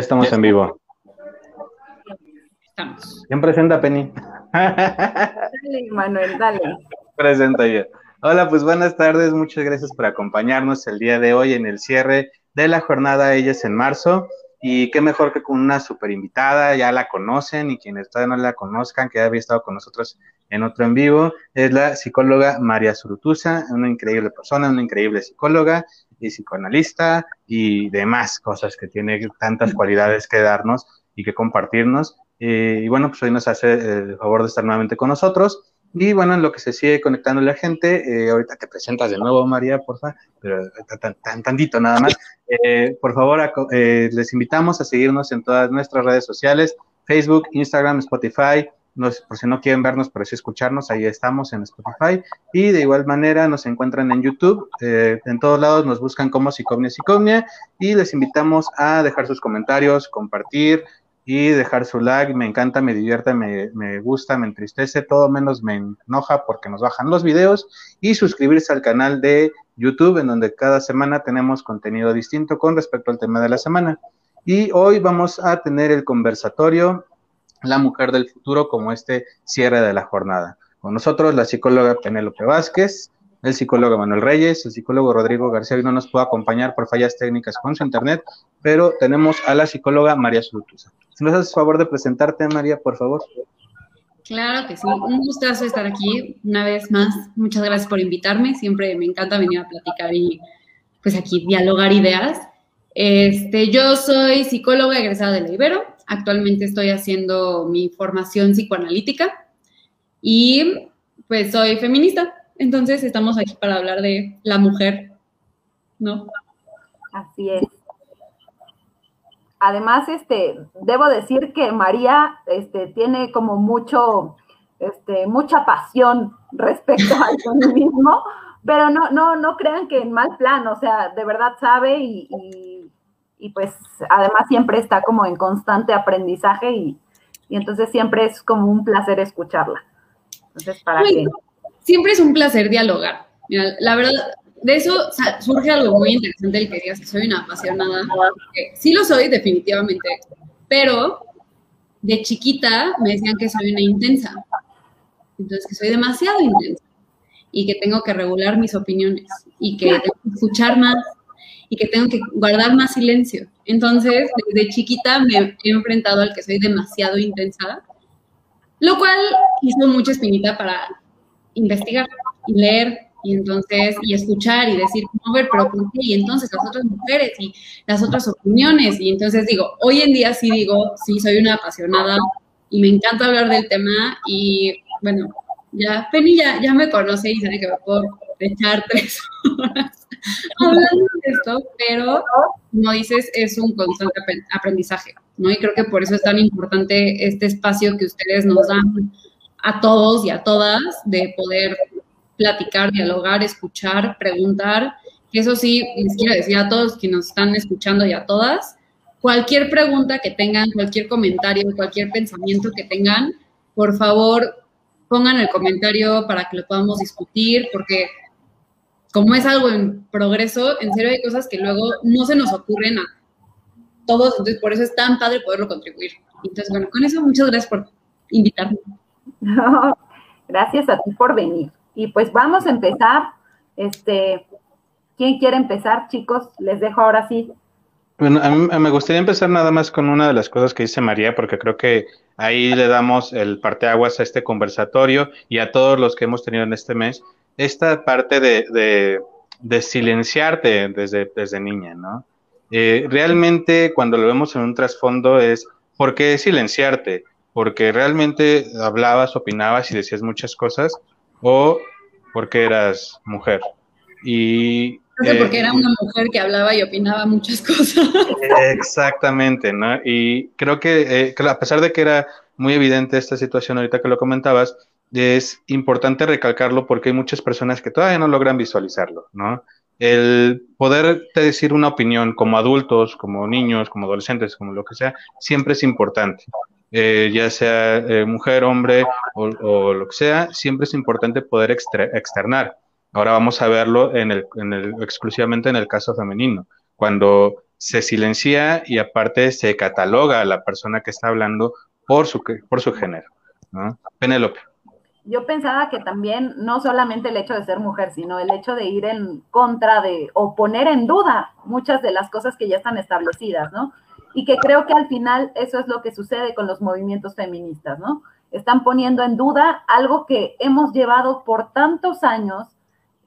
Ya estamos en vivo. Estamos. ¿Quién presenta, Penny? Dale, Manuel, dale. Presenta yo. Hola, pues buenas tardes. Muchas gracias por acompañarnos el día de hoy en el cierre de la jornada Ellas en marzo. Y qué mejor que con una super invitada, ya la conocen y quienes todavía no la conozcan, que había estado con nosotros en otro en vivo, es la psicóloga María Surutusa, una increíble persona, una increíble psicóloga y psicoanalista y demás cosas que tiene tantas cualidades que darnos y que compartirnos. Eh, y bueno, pues hoy nos hace el favor de estar nuevamente con nosotros. Y bueno, en lo que se sigue conectando la gente, eh, ahorita te presentas de nuevo, María, por favor, pero tan, tan, tantito nada más. Eh, por favor, eh, les invitamos a seguirnos en todas nuestras redes sociales, Facebook, Instagram, Spotify. Por si no quieren vernos, pero sí escucharnos, ahí estamos en Spotify. Y de igual manera nos encuentran en YouTube. en todos lados nos buscan como Psicomnia Psicomnia. Y les invitamos a dejar sus comentarios, compartir, y dejar su like. Me encanta, me divierte, me, me, gusta, me entristece, todo menos me enoja porque nos bajan los videos y suscribirse al canal de YouTube en donde cada semana tenemos contenido distinto con respecto al tema de la semana. Y hoy vamos a tener el conversatorio La mujer del futuro como este cierre de la jornada. Con nosotros la psicóloga Penélope Vázquez, el psicólogo Manuel Reyes, el psicólogo Rodrigo García hoy no nos puede acompañar por fallas técnicas con su internet, pero tenemos a la psicóloga María Sulutusa. Si nos haces favor de presentarte, María, por favor. Claro que sí, un gustazo estar aquí una vez más. Muchas gracias por invitarme. Siempre me encanta venir a platicar y pues aquí dialogar ideas. Este, yo soy psicóloga egresada de la Ibero. Actualmente estoy haciendo mi formación psicoanalítica y pues soy feminista. Entonces estamos aquí para hablar de la mujer, ¿no? Así es. Además, este, debo decir que María este, tiene como mucho, este, mucha pasión respecto al feminismo, pero no, no, no crean que en mal plan, o sea, de verdad sabe y, y, y pues además siempre está como en constante aprendizaje y, y, entonces siempre es como un placer escucharla. Entonces, para Uy, que... Siempre es un placer dialogar. Mira, la verdad, de eso surge algo muy interesante el que digas que soy una apasionada. Sí lo soy, definitivamente, pero de chiquita me decían que soy una intensa. Entonces, que soy demasiado intensa y que tengo que regular mis opiniones y que tengo que escuchar más y que tengo que guardar más silencio. Entonces, desde chiquita me he enfrentado al que soy demasiado intensa, lo cual hizo mucha espinita para investigar y leer y entonces, y escuchar y decir, no, ver, pero ¿por qué? Y entonces las otras mujeres y las otras opiniones. Y entonces digo, hoy en día sí digo, sí, soy una apasionada y me encanta hablar del tema y bueno, ya Penny ya, ya me conoce y sabe que me puedo echar tres horas hablando de esto, pero como dices, es un constante aprendizaje, ¿no? Y creo que por eso es tan importante este espacio que ustedes nos dan a todos y a todas de poder platicar, dialogar, escuchar, preguntar. Eso sí, les quiero decir a todos que nos están escuchando y a todas, cualquier pregunta que tengan, cualquier comentario, cualquier pensamiento que tengan, por favor, pongan el comentario para que lo podamos discutir, porque como es algo en progreso, en serio hay cosas que luego no se nos ocurren a todos, entonces por eso es tan padre poderlo contribuir. Entonces, bueno, con eso muchas gracias por invitarme. No, gracias a ti por venir. Y pues vamos a empezar. Este, ¿quién quiere empezar, chicos? Les dejo ahora sí. Bueno, a mí me gustaría empezar nada más con una de las cosas que dice María, porque creo que ahí le damos el parteaguas a este conversatorio y a todos los que hemos tenido en este mes, esta parte de, de, de silenciarte desde, desde niña, ¿no? Eh, realmente cuando lo vemos en un trasfondo es, ¿por qué silenciarte? Porque realmente hablabas, opinabas y decías muchas cosas, o porque eras mujer. Y porque era una mujer que hablaba y opinaba muchas cosas. Exactamente, ¿no? Y creo que, eh, a pesar de que era muy evidente esta situación ahorita que lo comentabas, es importante recalcarlo porque hay muchas personas que todavía no logran visualizarlo, ¿no? El poder decir una opinión como adultos, como niños, como adolescentes, como lo que sea, siempre es importante. Eh, ya sea eh, mujer, hombre o, o, lo que sea, siempre es importante poder externar. Ahora vamos a verlo en el, en el, exclusivamente en el caso femenino. cuando se silencia y aparte se cataloga a la persona que está hablando por su, por su género. ¿no? Penélope. Yo pensaba que también no solamente el hecho de ser mujer, sino el hecho de ir en contra de o poner en duda muchas de las cosas que ya están establecidas, ¿no? Y que creo que al final eso es lo que sucede con los movimientos feministas, ¿no? Están poniendo en duda algo que hemos llevado por tantos años,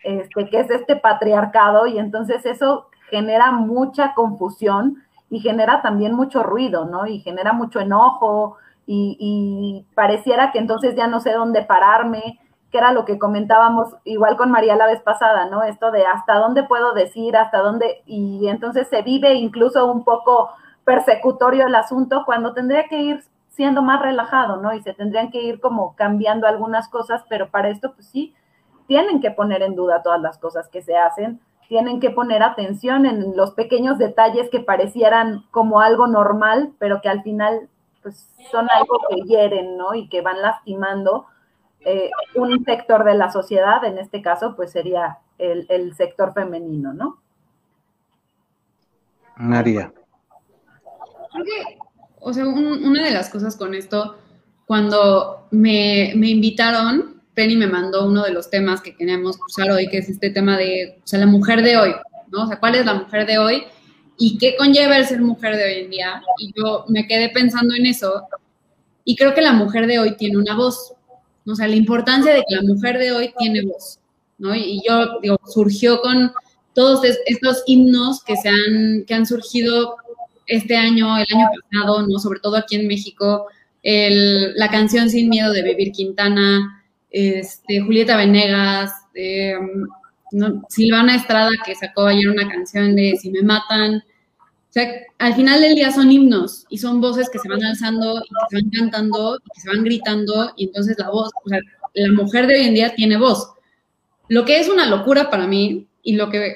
este, que es este patriarcado, y entonces eso genera mucha confusión y genera también mucho ruido, ¿no? Y genera mucho enojo y, pareciera que entonces ya no sé dónde pararme, que era lo que comentábamos igual con María la vez pasada, ¿no? Esto de hasta dónde puedo decir, hasta dónde, y entonces se vive incluso un poco persecutorio el asunto cuando tendría que ir siendo más relajado, ¿no? Y se tendrían que ir como cambiando algunas cosas, pero para esto, pues sí, tienen que poner en duda todas las cosas que se hacen, tienen que poner atención en los pequeños detalles que parecieran como algo normal, pero que al final pues son algo que hieren, ¿no? Y que van lastimando eh, un sector de la sociedad, en este caso, pues sería el, sector femenino, ¿no? María. Creo que, o sea, una de las cosas con esto, cuando me, me invitaron, Penny me mandó uno de los temas que queríamos usar hoy, que es este tema de, o sea, la mujer de hoy, ¿no? O sea, ¿cuál es la mujer de hoy? ¿Y qué conlleva el ser mujer de hoy en día? Y yo me quedé pensando en eso y creo que la mujer de hoy tiene una voz, o sea, la importancia de que la mujer de hoy tiene voz, ¿no? Y yo, digo, surgió con todos estos himnos que, se han, que han surgido este año, el año pasado, ¿no? Sobre todo aquí en México, el, la canción Sin Miedo de Vivir Quintana, este, Julieta Venegas, eh, Silvana Estrada, que sacó ayer una canción de Si me matan. O sea, al final del día son himnos y son voces que se van alzando y que se van cantando y que se van gritando y entonces la voz, o sea, la mujer de hoy en día tiene voz. Lo que es una locura para mí y lo que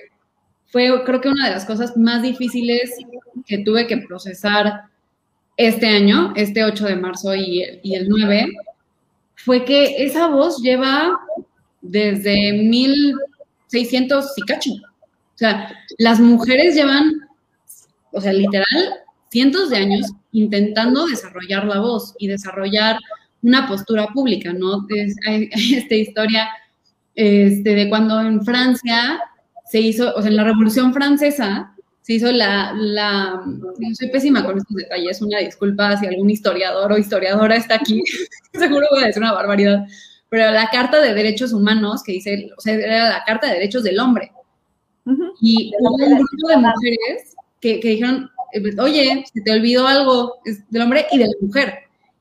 fue creo que una de las cosas más difíciles que tuve que procesar este año, este 8 de marzo y, y el 9, fue que esa voz lleva desde 1600 y cacho. O sea, las mujeres llevan, o sea, literal, cientos de años intentando desarrollar la voz y desarrollar una postura pública, ¿no? hay, esta historia este, de cuando en Francia se hizo, o sea, en la Revolución Francesa, se hizo la, la, soy pésima con estos detalles, una disculpa si algún historiador o historiadora está aquí, seguro voy a decir una barbaridad, pero la Carta de Derechos Humanos, que dice, o sea, era la Carta de Derechos del Hombre, y hubo un grupo de mujeres que, que dijeron, eh, oye, se te olvidó algo del hombre y de la mujer,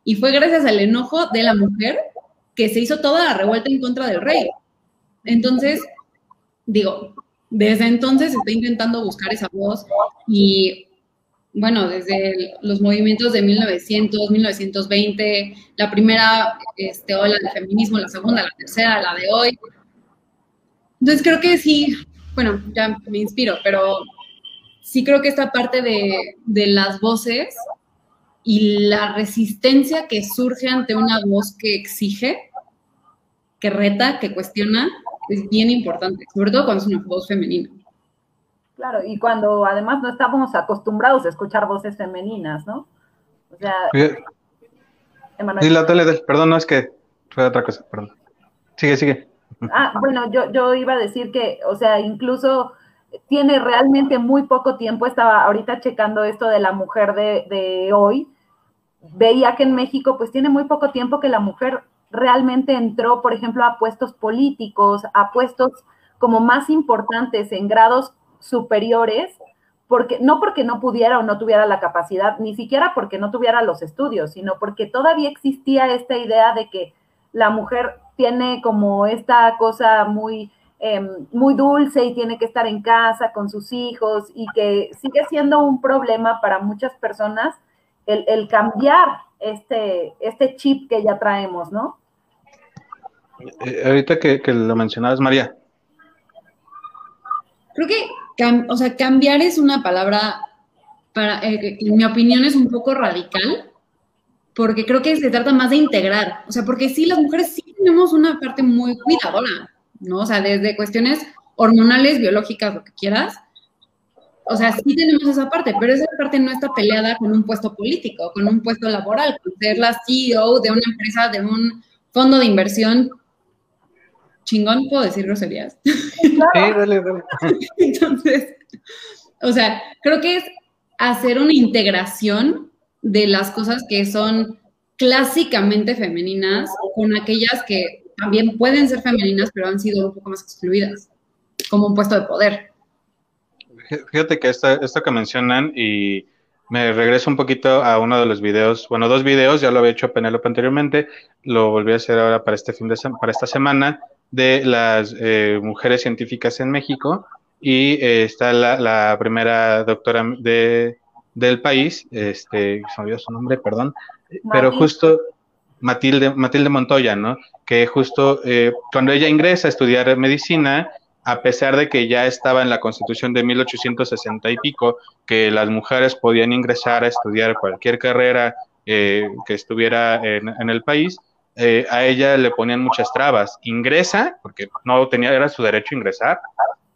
y fue gracias al enojo de la mujer que se hizo toda la revuelta en contra del rey. Entonces, digo, desde entonces está intentando buscar esa voz y bueno, desde los movimientos de 1900, 1920, la primera este, ola del feminismo, la segunda, la tercera, la de hoy. Entonces creo que sí, bueno, ya me inspiro, pero sí creo que esta parte de, de las voces y la resistencia que surge ante una voz que exige, que reta, que cuestiona, es bien importante, sobre todo cuando es una voz femenina. Claro, y cuando además no estamos acostumbrados a escuchar voces femeninas, ¿no? O sea... Sí, la tele, perdón, no es que fue otra cosa, perdón. Sigue, sigue. Ah, bueno, yo, yo iba a decir que, o sea, incluso tiene realmente muy poco tiempo, estaba ahorita checando esto de la mujer de, de hoy, veía que en México pues tiene muy poco tiempo que la mujer realmente entró, por ejemplo, a puestos políticos, a puestos como más importantes en grados superiores, porque no porque no pudiera o no tuviera la capacidad, ni siquiera porque no tuviera los estudios, sino porque todavía existía esta idea de que la mujer tiene como esta cosa muy em, muy dulce y tiene que estar en casa con sus hijos y que sigue siendo un problema para muchas personas el, el cambiar este, este chip que ya traemos, ¿no? Eh, ahorita que, lo mencionabas, María. Creo que, o sea, cambiar es una palabra, para, eh, en mi opinión, es un poco radical, porque creo que se trata más de integrar. O sea, porque sí, las mujeres sí tenemos una parte muy cuidadora, ¿no? O sea, desde cuestiones hormonales, biológicas, lo que quieras, o sea, sí tenemos esa parte, pero esa parte no está peleada con un puesto político, con un puesto laboral, con ser la CEO de una empresa, de un fondo de inversión chingón, ¿puedo decir groserías? Sí, dale, dale. Entonces, o sea, creo que es hacer una integración de las cosas que son clásicamente femeninas con aquellas que también pueden ser femeninas, pero han sido un poco más excluidas, como un puesto de poder. Fíjate que esto, esto que mencionan y me regreso un poquito a uno de los videos, bueno, dos videos, ya lo había hecho Penélope anteriormente, lo volví a hacer ahora para este fin de para esta semana, de las eh, mujeres científicas en México, y eh, está la, primera doctora de, del país, este, se me olvidó su nombre, perdón, pero justo Matilde, Matilde Montoya, ¿no? Que justo eh, cuando ella ingresa a estudiar medicina, a pesar de que ya estaba en la constitución de 1860 y pico, que las mujeres podían ingresar a estudiar cualquier carrera eh, que estuviera en, el país, eh, a ella le ponían muchas trabas. Ingresa, porque no tenía, era su derecho a ingresar,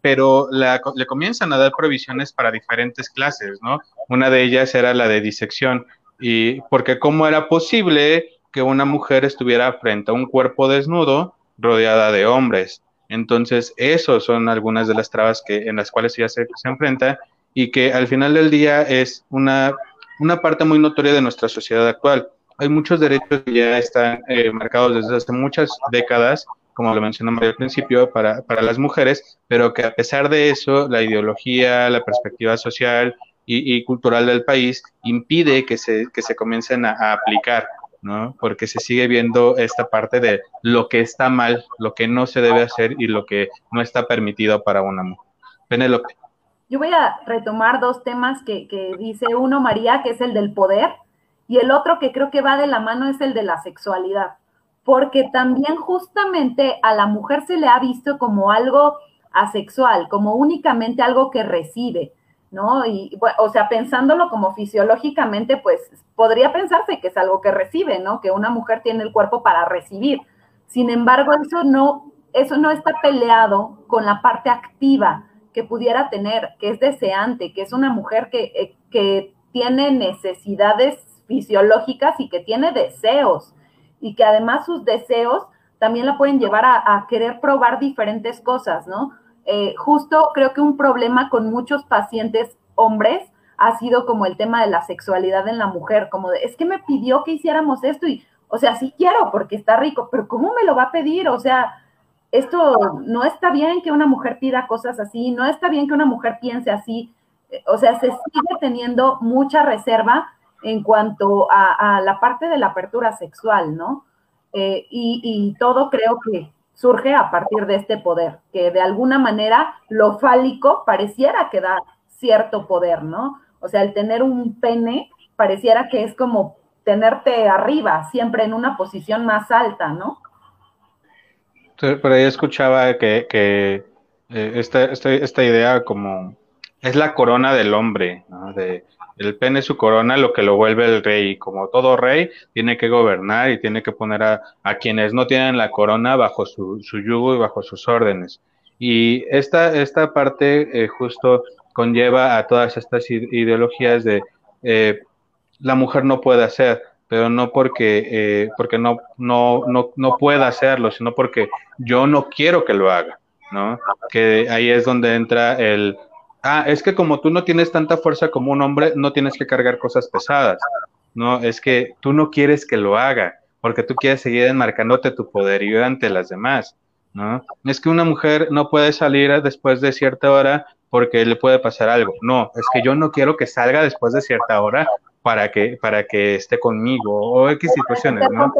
pero le comienzan a dar provisiones para diferentes clases, ¿no? Una de ellas era la de disección, y porque cómo era posible que una mujer estuviera frente a un cuerpo desnudo rodeada de hombres. Entonces, esos son algunas de las trabas que, en las cuales ella se, enfrenta y que al final del día es una, una parte muy notoria de nuestra sociedad actual. Hay muchos derechos que ya están eh, marcados desde hace muchas décadas, como lo mencionamos al principio, para, para, las mujeres, pero que a pesar de eso, la ideología, la perspectiva social y, cultural del país impide que se, que se comiencen a aplicar. ¿no? Porque se sigue viendo esta parte de lo que está mal, lo que no se debe hacer y lo que no está permitido para una mujer. Penélope. Yo voy a retomar dos temas que, que dice uno, María, que es el del poder, y el otro que creo que va de la mano es el de la sexualidad, porque también justamente a la mujer se le ha visto como algo asexual, como únicamente algo que recibe. ¿no? Y, o sea, pensándolo como fisiológicamente, pues podría pensarse que es algo que recibe, ¿no? Que una mujer tiene el cuerpo para recibir. Sin embargo, eso no, eso no está peleado con la parte activa que pudiera tener, que es deseante, que es una mujer que, eh, que tiene necesidades fisiológicas y que tiene deseos, y que además sus deseos también la pueden llevar a, a querer probar diferentes cosas, ¿no? Eh, justo creo que un problema con muchos pacientes hombres ha sido como el tema de la sexualidad en la mujer, como es que me pidió que hiciéramos esto y, o sea, sí quiero porque está rico, pero ¿cómo me lo va a pedir? O sea, esto no está bien que una mujer pida cosas así, no está bien que una mujer piense así, o sea, se sigue teniendo mucha reserva en cuanto a, la parte de la apertura sexual, ¿no? Eh, y todo creo que surge a partir de este poder, que de alguna manera lo fálico pareciera que da cierto poder, ¿no? O sea, el tener un pene pareciera que es como tenerte arriba, siempre en una posición más alta, ¿no? Por ahí escuchaba que, eh, esta, idea como es la corona del hombre, ¿no? De, el pene es su corona, lo que lo vuelve el rey. Como todo rey, tiene que gobernar y tiene que poner a, quienes no tienen la corona bajo su, yugo y bajo sus órdenes. Y esta, esta parte eh, justo conlleva a todas estas ideologías de eh, la mujer no puede hacer, pero no porque, eh, porque no, no, no, no pueda hacerlo, sino porque yo no quiero que lo haga, ¿no? Que ahí es donde entra el Ah, es que como tú no tienes tanta fuerza como un hombre, no tienes que cargar cosas pesadas. No, es que tú no quieres que lo haga, porque tú quieres seguir enmarcándote tu poderío ante las demás, ¿no? Es que una mujer no puede salir después de cierta hora porque le puede pasar algo. No, es que yo no quiero que salga después de cierta hora para que, para que esté conmigo o X situaciones, ¿no?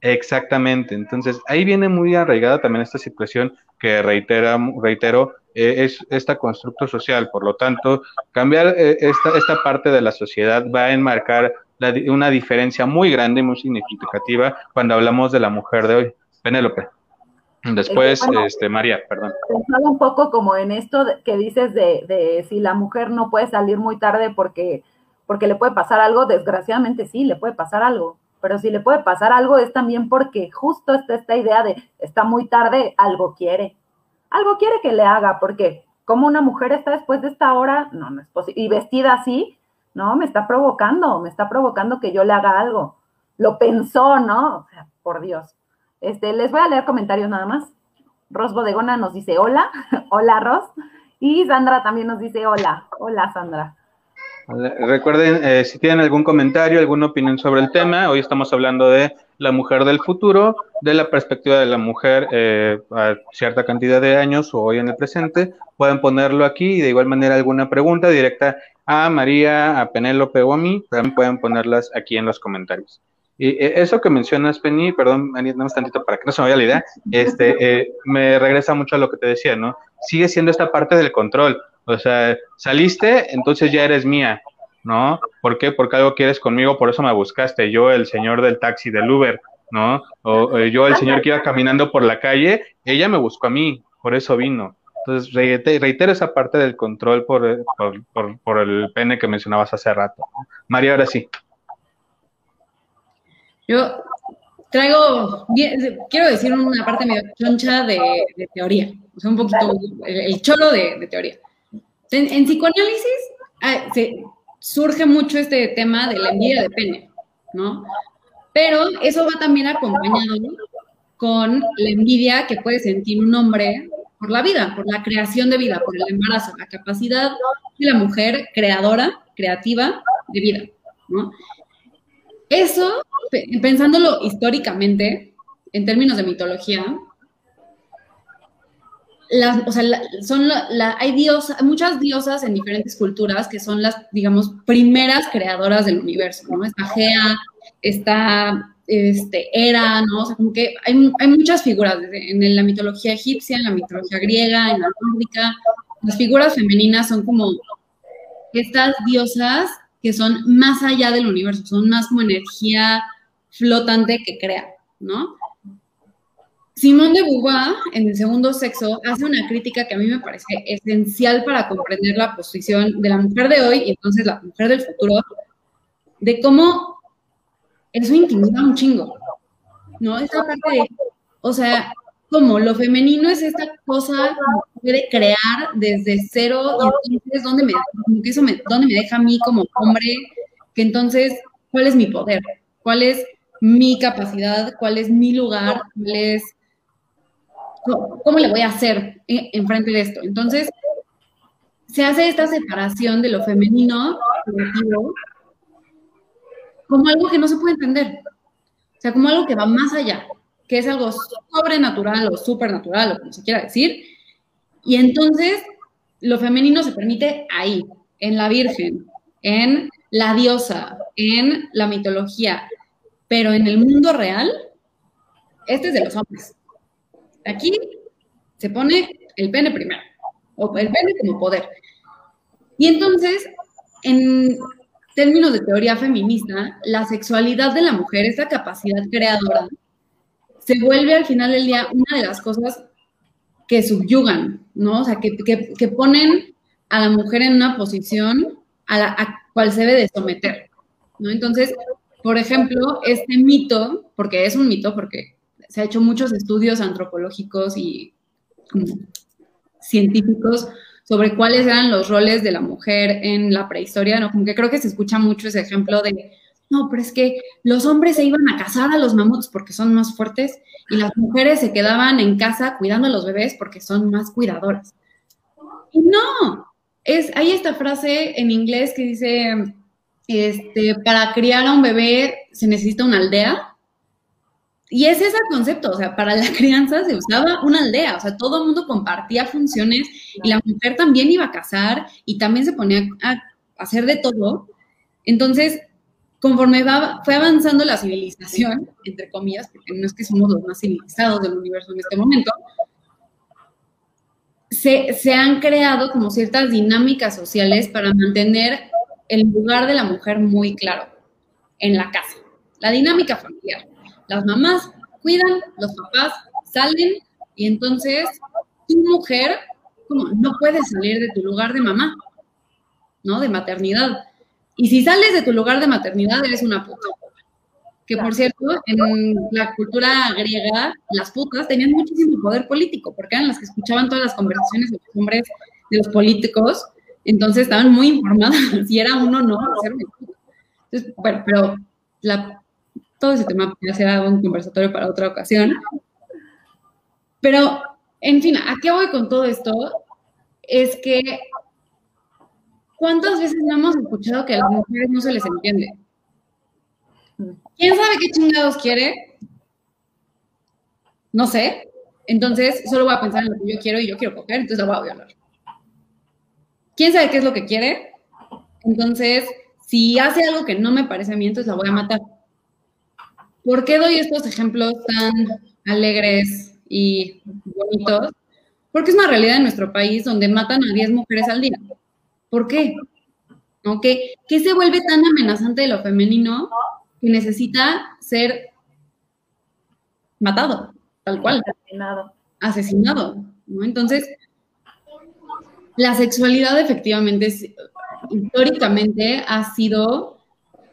Exactamente. Entonces, ahí viene muy arraigada también esta situación que reitera, reitero, eh, es este constructo social. Por lo tanto, cambiar eh, esta, esta parte de la sociedad va a enmarcar una diferencia muy grande y muy significativa cuando hablamos de la mujer de hoy. Penélope. Después, este, María, perdón. Pensaba un poco como en esto que dices de, de, si la mujer no puede salir muy tarde porque, porque le puede pasar algo, desgraciadamente sí, le puede pasar algo. Pero si le puede pasar algo es también porque justo está esta idea de está muy tarde, algo quiere algo quiere que le haga, porque ¿Cómo una mujer está después de esta hora? No, no es posible. Y vestida así, no, me está provocando, me está provocando que yo le haga algo. Lo pensó, ¿no? O sea, por Dios. Este, les voy a leer comentarios nada más. Ros Bodegona nos dice hola, hola Ros. Y Sandra también nos dice hola, hola Sandra. Recuerden, eh, si tienen algún comentario, alguna opinión sobre el tema, hoy estamos hablando de la mujer del futuro, de la perspectiva de la mujer eh, a cierta cantidad de años o hoy en el presente, pueden ponerlo aquí y de igual manera alguna pregunta directa a María, a Penélope o a mí, también pueden ponerlas aquí en los comentarios. Y eh, eso que mencionas, Penny, perdón, María, un tantito para que no se me vaya la idea, este, me regresa mucho a lo que te decía, ¿no? Sigue siendo esta parte del control o sea, saliste, entonces ya eres mía, ¿no? ¿Por qué? Porque algo quieres conmigo, por eso me buscaste. Yo, el señor del taxi, del Uber, ¿no? O, yo, el señor que iba caminando por la calle, ella me buscó a mí, por eso vino. Entonces, reitero, esa parte del control por, por, por, el pene que mencionabas hace rato. María, ahora sí. Yo traigo, quiero decir una parte medio choncha de, teoría, o sea, un poquito el, cholo de teoría. En, psicoanálisis ah, surge mucho este tema de la envidia de pene, ¿no? Pero eso va también acompañado con la envidia que puede sentir un hombre por la vida, por la creación de vida, por el embarazo, la capacidad de la mujer creadora, creativa de vida, ¿no? Eso, pensándolo históricamente, en términos de mitología, o sea, son hay diosas, muchas diosas en diferentes culturas que son las, digamos, primeras creadoras del universo, ¿no? Está Gea, está este, Hera, ¿no? O sea, como que hay, hay muchas figuras en la mitología egipcia, en la mitología griega, en la nórdica. Las figuras femeninas son como estas diosas que son más allá del universo, son más como energía flotante que crea, ¿no? Simón de Beauvoir, en el segundo sexo, hace una crítica que a mí me parece esencial para comprender la posición de la mujer de hoy y entonces la mujer del futuro, de cómo eso intimida un chingo, ¿no? Esta parte de, o sea, como lo femenino es esta cosa que puede crear desde cero y entonces, ¿dónde me, eso me, ¿dónde me deja a mí como hombre? Que entonces, ¿cuál es mi poder? ¿Cuál es mi capacidad? ¿Cuál es mi lugar? ¿Cuál es ¿cómo le voy a hacer en frente de esto? Entonces, se hace esta separación de lo femenino como algo que no se puede entender. O sea, como algo que va más allá, que es algo sobrenatural o supernatural, o como se quiera decir. Y entonces, lo femenino se permite ahí, en la Virgen, en la diosa, en la mitología. Pero en el mundo real, este es de los hombres. Aquí se pone el pene primero, o el pene como poder. Y entonces, en términos de teoría feminista, la sexualidad de la mujer, esa capacidad creadora, se vuelve al final del día una de las cosas que subyugan, ¿no? O sea, que, ponen a la mujer en una posición a la cual se debe de someter, ¿no? Entonces, por ejemplo, este mito, porque es un mito, porque se ha hecho muchos estudios antropológicos y científicos sobre cuáles eran los roles de la mujer en la prehistoria, ¿no? Como que creo que se escucha mucho ese ejemplo de, no, pero es que los hombres se iban a cazar a los mamuts porque son más fuertes y las mujeres se quedaban en casa cuidando a los bebés porque son más cuidadoras. Y no, es, hay esta frase en inglés que dice, este, para criar a un bebé se necesita una aldea y es ese concepto, o sea, para la crianza se usaba una aldea, o sea, todo el mundo compartía funciones y la mujer también iba a casar y también se ponía a hacer de todo. Entonces, conforme va, fue avanzando la civilización, entre comillas, porque no es que somos los más civilizados del universo en este momento, se, se han creado como ciertas dinámicas sociales para mantener el lugar de la mujer muy claro en la casa, la dinámica familiar las mamás cuidan, los papás salen y entonces tu mujer como no puedes salir de tu lugar de mamá, ¿no? De maternidad. Y si sales de tu lugar de maternidad eres una puta. Que por cierto, en la cultura griega, las putas tenían muchísimo poder político, porque eran las que escuchaban todas las conversaciones de los hombres de los políticos, entonces estaban muy informadas si era uno o no. Entonces, bueno, pero la, todo ese tema ya será un conversatorio para otra ocasión. Pero, en fin, ¿a qué voy con todo esto? Es que, ¿cuántas veces no hemos escuchado que a las mujeres no se les entiende? ¿Quién sabe qué chingados quiere? No sé. Entonces, solo voy a pensar en lo que yo quiero y yo quiero coger, entonces la voy a violar. ¿Quién sabe qué es lo que quiere? Entonces, si hace algo que no me parece a mí, entonces la voy a matar. ¿Por qué doy estos ejemplos tan alegres y bonitos? Porque es una realidad en nuestro país donde matan a 10 mujeres al día. ¿Por qué? ¿No? ¿Qué, ¿Qué se vuelve tan amenazante de lo femenino que necesita ser matado, tal cual. Asesinado. Asesinado, ¿no? Entonces, la sexualidad efectivamente, históricamente, ha sido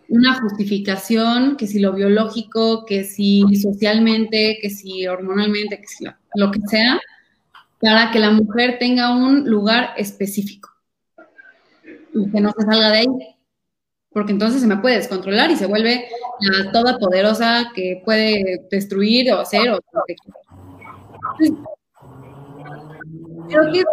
una justificación, que si lo biológico, que si socialmente, que si hormonalmente, que si lo que sea, para que la mujer tenga un lugar específico y que no se salga de ahí porque entonces se me puede descontrolar y se vuelve la toda poderosa que puede destruir o hacer o. Creo que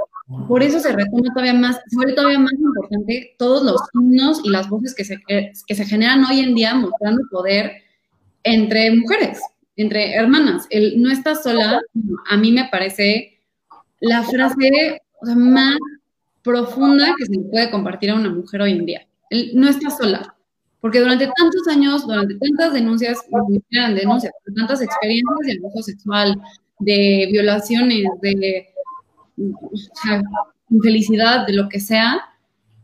por eso se retoma todavía más, se vuelve todavía más importante todos los himnos y las voces que se, que se generan hoy en día mostrando poder entre mujeres, entre hermanas. El no estás sola, a mí me parece la frase más profunda que se puede compartir a una mujer hoy en día no está sola, porque durante tantos años, durante tantas denuncias, denuncias, tantas experiencias de abuso sexual, de violaciones, de infelicidad, de lo que sea,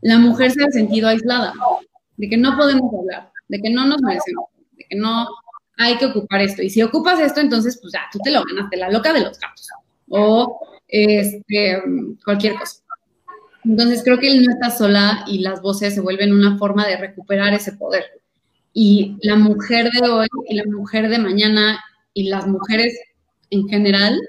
la mujer se ha sentido aislada, de que no podemos hablar, de que no nos merecemos, de que no hay que ocupar esto. Y si ocupas esto, entonces, pues ya, tú te lo ganaste, la loca de los gatos, o este, cualquier cosa. Entonces creo que él no está sola y las voces se vuelven una forma de recuperar ese poder. Y la mujer de hoy y la mujer de mañana y las mujeres en general,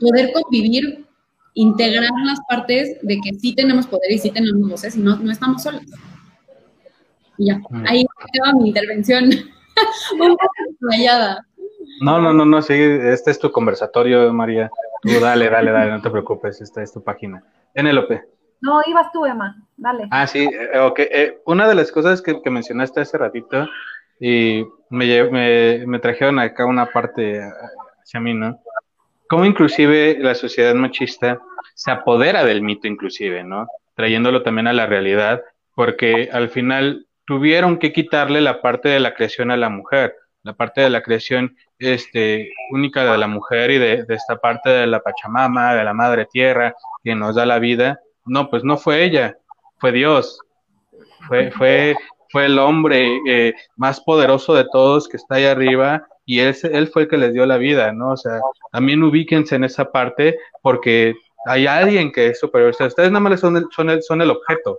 poder convivir, integrar las partes de que sí tenemos poder y sí tenemos voces y no, no estamos solas. Y ya, mm. ahí queda mi intervención. Un poco No, no, no, no, sí, este es tu conversatorio, María. dale, dale, dale, no te preocupes, esta es tu página. Penélope. No, ibas tú, Emma, dale. Ah, sí, eh, ok. Eh, una de las cosas que, mencionaste hace ratito y me, me, trajeron acá una parte hacia mí, ¿no? Cómo inclusive la sociedad machista se apodera del mito inclusive, ¿no? Trayéndolo también a la realidad, porque al final tuvieron que quitarle la parte de la creación a la mujer, la parte de la creación este, única de la mujer y de, de esta parte de la Pachamama, de la Madre Tierra, quien nos da la vida, no, pues no fue ella, fue Dios, fue, fue, fue el hombre eh, más poderoso de todos que está ahí arriba y él, él fue el que les dio la vida, ¿no? O sea, también ubíquense en esa parte porque hay alguien que es superior. O sea, ustedes nada más son el, son el, son el objeto.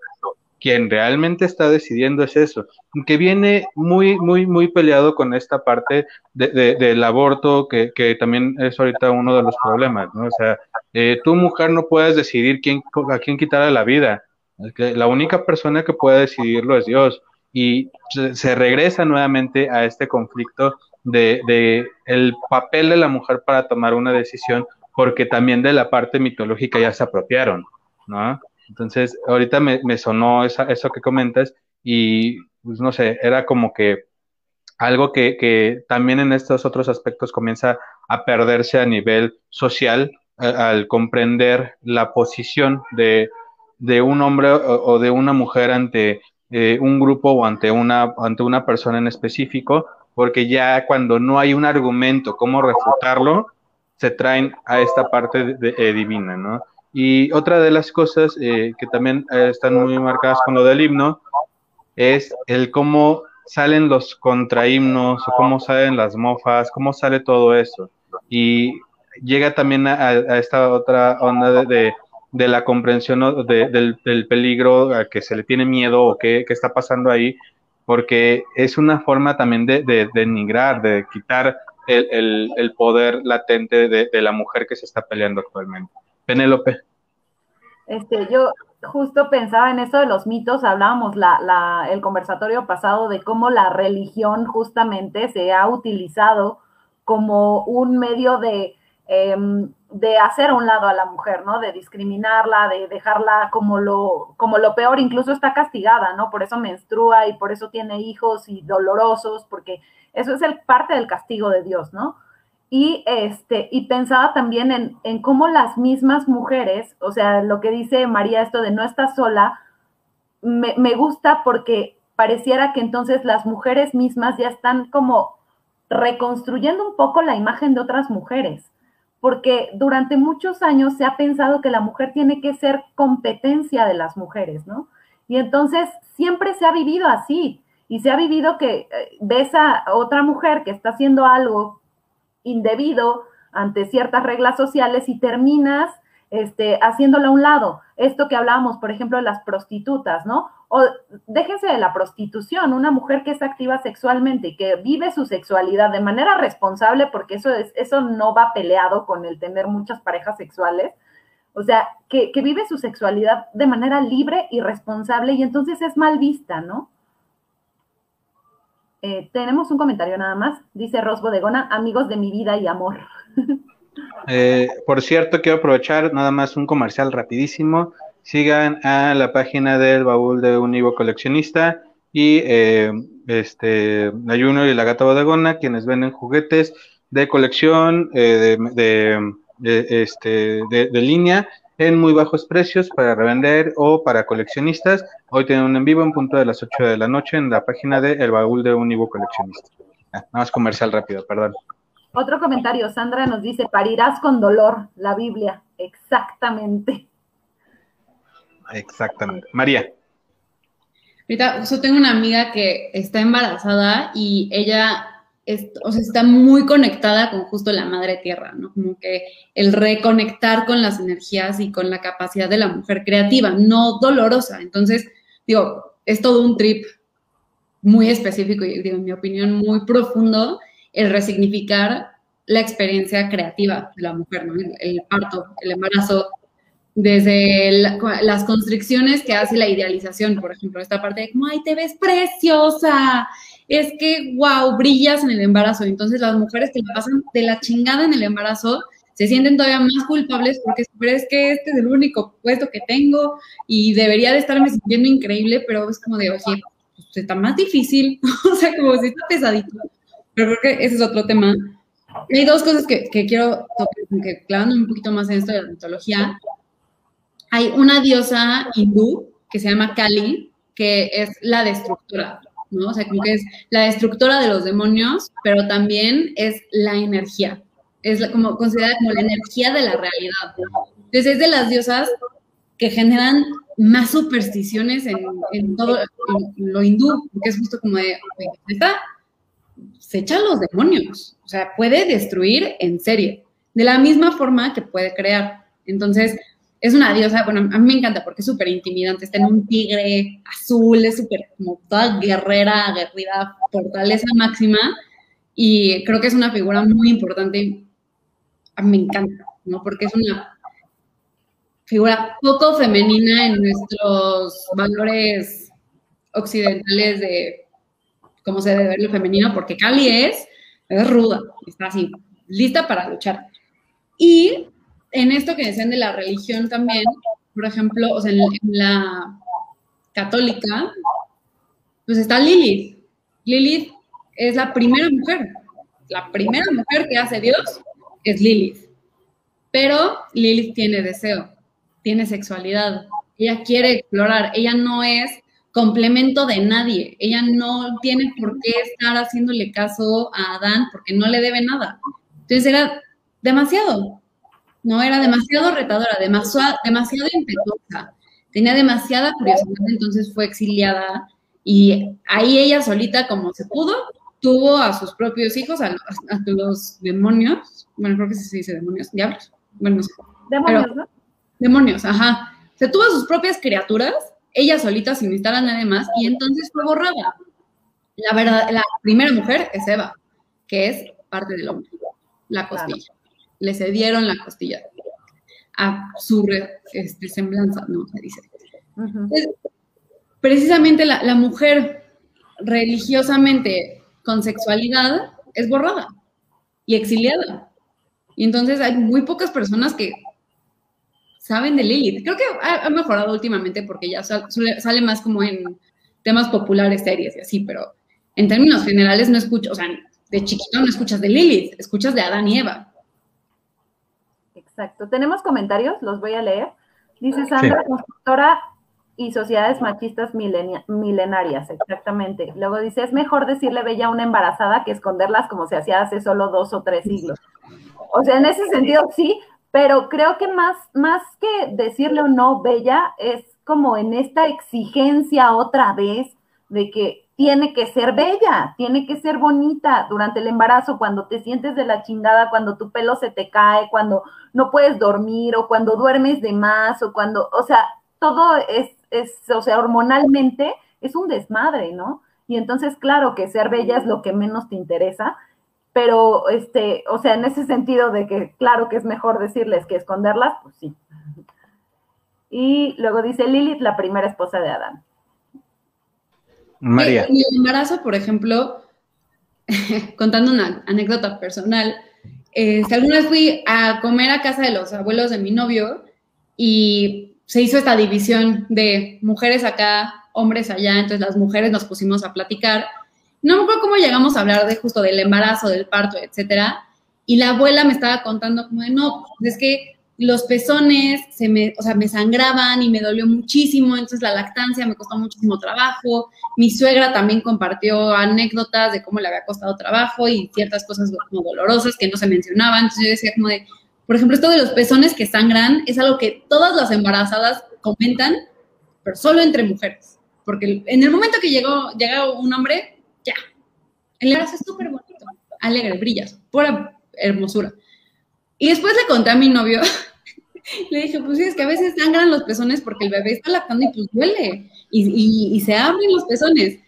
Quien realmente está decidiendo es eso, que viene muy, muy, muy peleado con esta parte de, del aborto, que, que también es ahorita uno de los problemas, ¿no? O sea, eh, tú mujer no puedes decidir quién, a quién quitarle la vida. La única persona que puede decidirlo es Dios. Y se, regresa nuevamente a este conflicto de, de, el papel de la mujer para tomar una decisión, porque también de la parte mitológica ya se apropiaron, ¿no? Entonces, ahorita me, me sonó esa, eso que comentas y, pues no sé, era como que algo que, que también en estos otros aspectos comienza a perderse a nivel social al comprender la posición de, de un hombre o, de una mujer ante eh, un grupo o ante una, ante una persona en específico, porque ya cuando no hay un argumento cómo refutarlo, se traen a esta parte de, eh, divina, ¿no? Y otra de las cosas eh, que también están muy marcadas con lo del himno es el cómo salen los contrahimnos, o cómo salen las mofas, cómo sale todo eso. Y llega también a, esta otra onda de, de, la comprensión del, del, peligro a que se le tiene miedo o qué, está pasando ahí, porque es una forma también de, de denigrar, de quitar el, poder latente de, la mujer que se está peleando actualmente. Penélope. Este, yo justo pensaba en eso de los mitos, hablábamos la, el conversatorio pasado de cómo la religión justamente se ha utilizado como un medio de, eh, de hacer a un lado a la mujer, ¿no? De discriminarla, de dejarla como lo, como lo peor, incluso está castigada, ¿no? Por eso menstrua y por eso tiene hijos y dolorosos, porque eso es el, parte del castigo de Dios, ¿no? Y, este, y pensaba también en, en cómo las mismas mujeres, o sea, lo que dice María, esto de no estar sola, me, me gusta porque pareciera que entonces las mujeres mismas ya están como reconstruyendo un poco la imagen de otras mujeres, porque durante muchos años se ha pensado que la mujer tiene que ser competencia de las mujeres, ¿no? Y entonces siempre se ha vivido así, y se ha vivido que eh, ves a otra mujer que está haciendo algo indebido ante ciertas reglas sociales y terminas este, haciéndola a un lado. Esto que hablábamos, por ejemplo, de las prostitutas, ¿no? O déjense de la prostitución, una mujer que es activa sexualmente y que vive su sexualidad de manera responsable, porque eso, es, eso no va peleado con el tener muchas parejas sexuales, o sea, que, que vive su sexualidad de manera libre y responsable y entonces es mal vista, ¿no? Eh, tenemos un comentario nada más. Dice Ros Bodegona, amigos de mi vida y amor. Eh, por cierto, quiero aprovechar nada más un comercial rapidísimo. Sigan a la página del baúl de un Ivo coleccionista y eh, este Ayuno y la Gata Bodegona, quienes venden juguetes de colección de, de, de, este, de, línea en muy bajos precios para revender o para coleccionistas. Hoy tienen un en vivo en punto de las 8 de la noche en la página de El Baúl de un Ivo Coleccionista. Ah, nada más comercial rápido, perdón. Otro comentario, Sandra nos dice, parirás con dolor, la Biblia. Exactamente. Exactamente. María. Ahorita, yo tengo una amiga que está embarazada y ella o sea, está muy conectada con justo la madre tierra, ¿no? Como que el reconectar con las energías y con la capacidad de la mujer creativa, no dolorosa. Entonces, digo, es todo un trip muy específico y, digo, en mi opinión, muy profundo el resignificar la experiencia creativa de la mujer, ¿no? El, parto, el embarazo, desde las constricciones que hace la idealización, por ejemplo, esta parte de como, ay, te ves preciosa, es que, wow, brillas en el embarazo. Entonces las mujeres que le pasan de la chingada en el embarazo se sienten todavía más culpables porque es que este es el único puesto que tengo y debería de estarme sintiendo increíble, pero es como de, oye, pues está más difícil, o sea, como si está pesadito. Pero creo que ese es otro tema. Hay dos cosas que, que quiero tocar, que clavando un poquito más en esto de la mitología. Hay una diosa hindú que se llama Kali, que es la destructora. ¿no? O sea, como que es la destructora de los demonios, pero también es la energía. Es como considerada como la energía de la realidad. Entonces es de las diosas que generan más supersticiones en, todo lo hindú, porque es justo como de, está, se echan los demonios, o sea, puede destruir en serie, de la misma forma que puede crear. Entonces, es una diosa, bueno, a mí me encanta porque es súper intimidante, está en un tigre azul, es súper como toda guerrera, aguerrida, fortaleza máxima, y creo que es una figura muy importante, a mí me encanta, ¿no? Porque es una figura poco femenina en nuestros valores occidentales de cómo se debe ver lo femenino, porque Cali es, es ruda, está así, lista para luchar. Y en esto que decían de la religión también, por ejemplo, o sea, en, la católica, pues está Lilith. Lilith es la primera mujer. La primera mujer que hace Dios es Lilith. Pero Lilith tiene deseo, tiene sexualidad, ella quiere explorar, ella no es complemento de nadie, ella no tiene por qué estar haciéndole caso a Adán porque no le debe nada. Entonces era demasiado, ¿no? Era demasiado retadora, demasiado, demasiado impetuosa, tenía demasiada curiosidad, entonces fue exiliada y ahí ella solita, como se pudo, tuvo a sus propios hijos, a, los demonios, bueno, creo que se dice demonios, diablos, bueno, no sé. Demonios, ¿no? Demonios, ajá. Se tuvo a sus propias criaturas, ella solita, sin necesitar a nadie más, y entonces fue borrada. La verdad, la primera mujer es Eva, que es parte del hombre, la costilla le cedieron la costilla. a su este, semblanza, ¿no? Se dice. precisamente la, la mujer religiosamente con sexualidad es borrada y exiliada. Y entonces hay muy pocas personas que saben de Lilith. Creo que ha, mejorado últimamente porque ya sale más como en temas populares, series y así, pero en términos generales no escucho, o sea, de chiquito no escuchas de Lilith, escuchas de Adán y Eva. Exacto. Tenemos comentarios, los voy a leer. Dice Sandra, constructora y sociedades machistas milenarias, exactamente. Luego dice, es mejor decirle bella a una embarazada que esconderlas como se hacía hace solo dos o tres siglos. O sea, en ese sentido sí, pero creo que más, más que decirle o no bella, es como en esta exigencia otra vez de que tiene que ser bella, tiene que ser bonita durante el embarazo, cuando te sientes de la chingada, cuando tu pelo se te cae, cuando no puedes dormir o cuando duermes de más o cuando, o sea, todo es es, o sea, hormonalmente es un desmadre, ¿no? Y entonces, claro que ser bella es lo que menos te interesa, pero, este, o sea, en ese sentido de que, claro que es mejor decirles que esconderlas, pues sí. Y luego dice Lilith, la primera esposa de Adán. María. En el embarazo, por ejemplo, contando una anécdota personal, eh, alguna vez fui a comer a casa de los abuelos de mi novio y se hizo esta división de mujeres acá, hombres allá, entonces las mujeres nos pusimos a platicar. No me acuerdo cómo llegamos a hablar de justo del embarazo, del parto, etcétera. Y la abuela me estaba contando como de, no, es que los pezones se me, o sea, me sangraban y me dolió muchísimo, entonces la lactancia me costó muchísimo trabajo. Mi suegra también compartió anécdotas de cómo le había costado trabajo y ciertas cosas como dolorosas que no se mencionaban. Entonces yo decía como de, por ejemplo, esto de los pezones que sangran es algo que todas las embarazadas comentan, pero solo entre mujeres. Porque en el momento que llegó, llega un hombre, ya. El embarazo es súper bonito, alegre, brillas, pura hermosura. Y después le conté a mi novio, le dije, pues sí, es que a veces sangran los pezones porque el bebé está lactando y pues duele. Y, y se abren los pezones.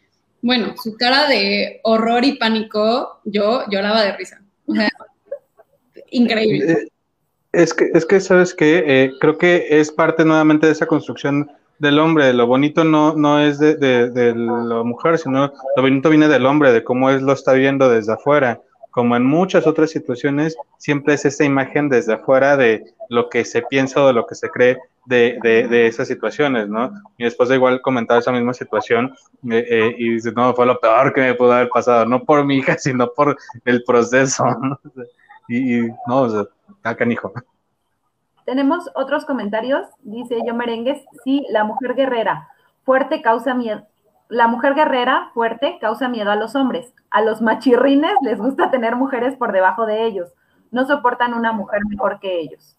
Bueno, su cara de horror y pánico, yo lloraba de risa. O sea, increíble. Eh, es que, es que sabes que eh, creo que es parte nuevamente de esa construcción del hombre. Lo bonito no, no es de, de, la mujer, sino lo bonito viene del hombre, de cómo él lo está viendo desde afuera. Como en muchas otras situaciones, siempre es esta imagen desde afuera de lo que se piensa o de lo que se cree de, de, esas situaciones, ¿no? Y después de igual comentar esa misma situación eh, eh, y dice, no, fue lo peor que me pudo haber pasado, no por mi hija, sino por el proceso. Y, no, o sea, acá hijo. Tenemos otros comentarios. Dice yo merengues, sí, la mujer guerrera fuerte causa miedo. La mujer guerrera fuerte causa miedo a los hombres. A los machirrines les gusta tener mujeres por debajo de ellos. No soportan una mujer mejor que ellos.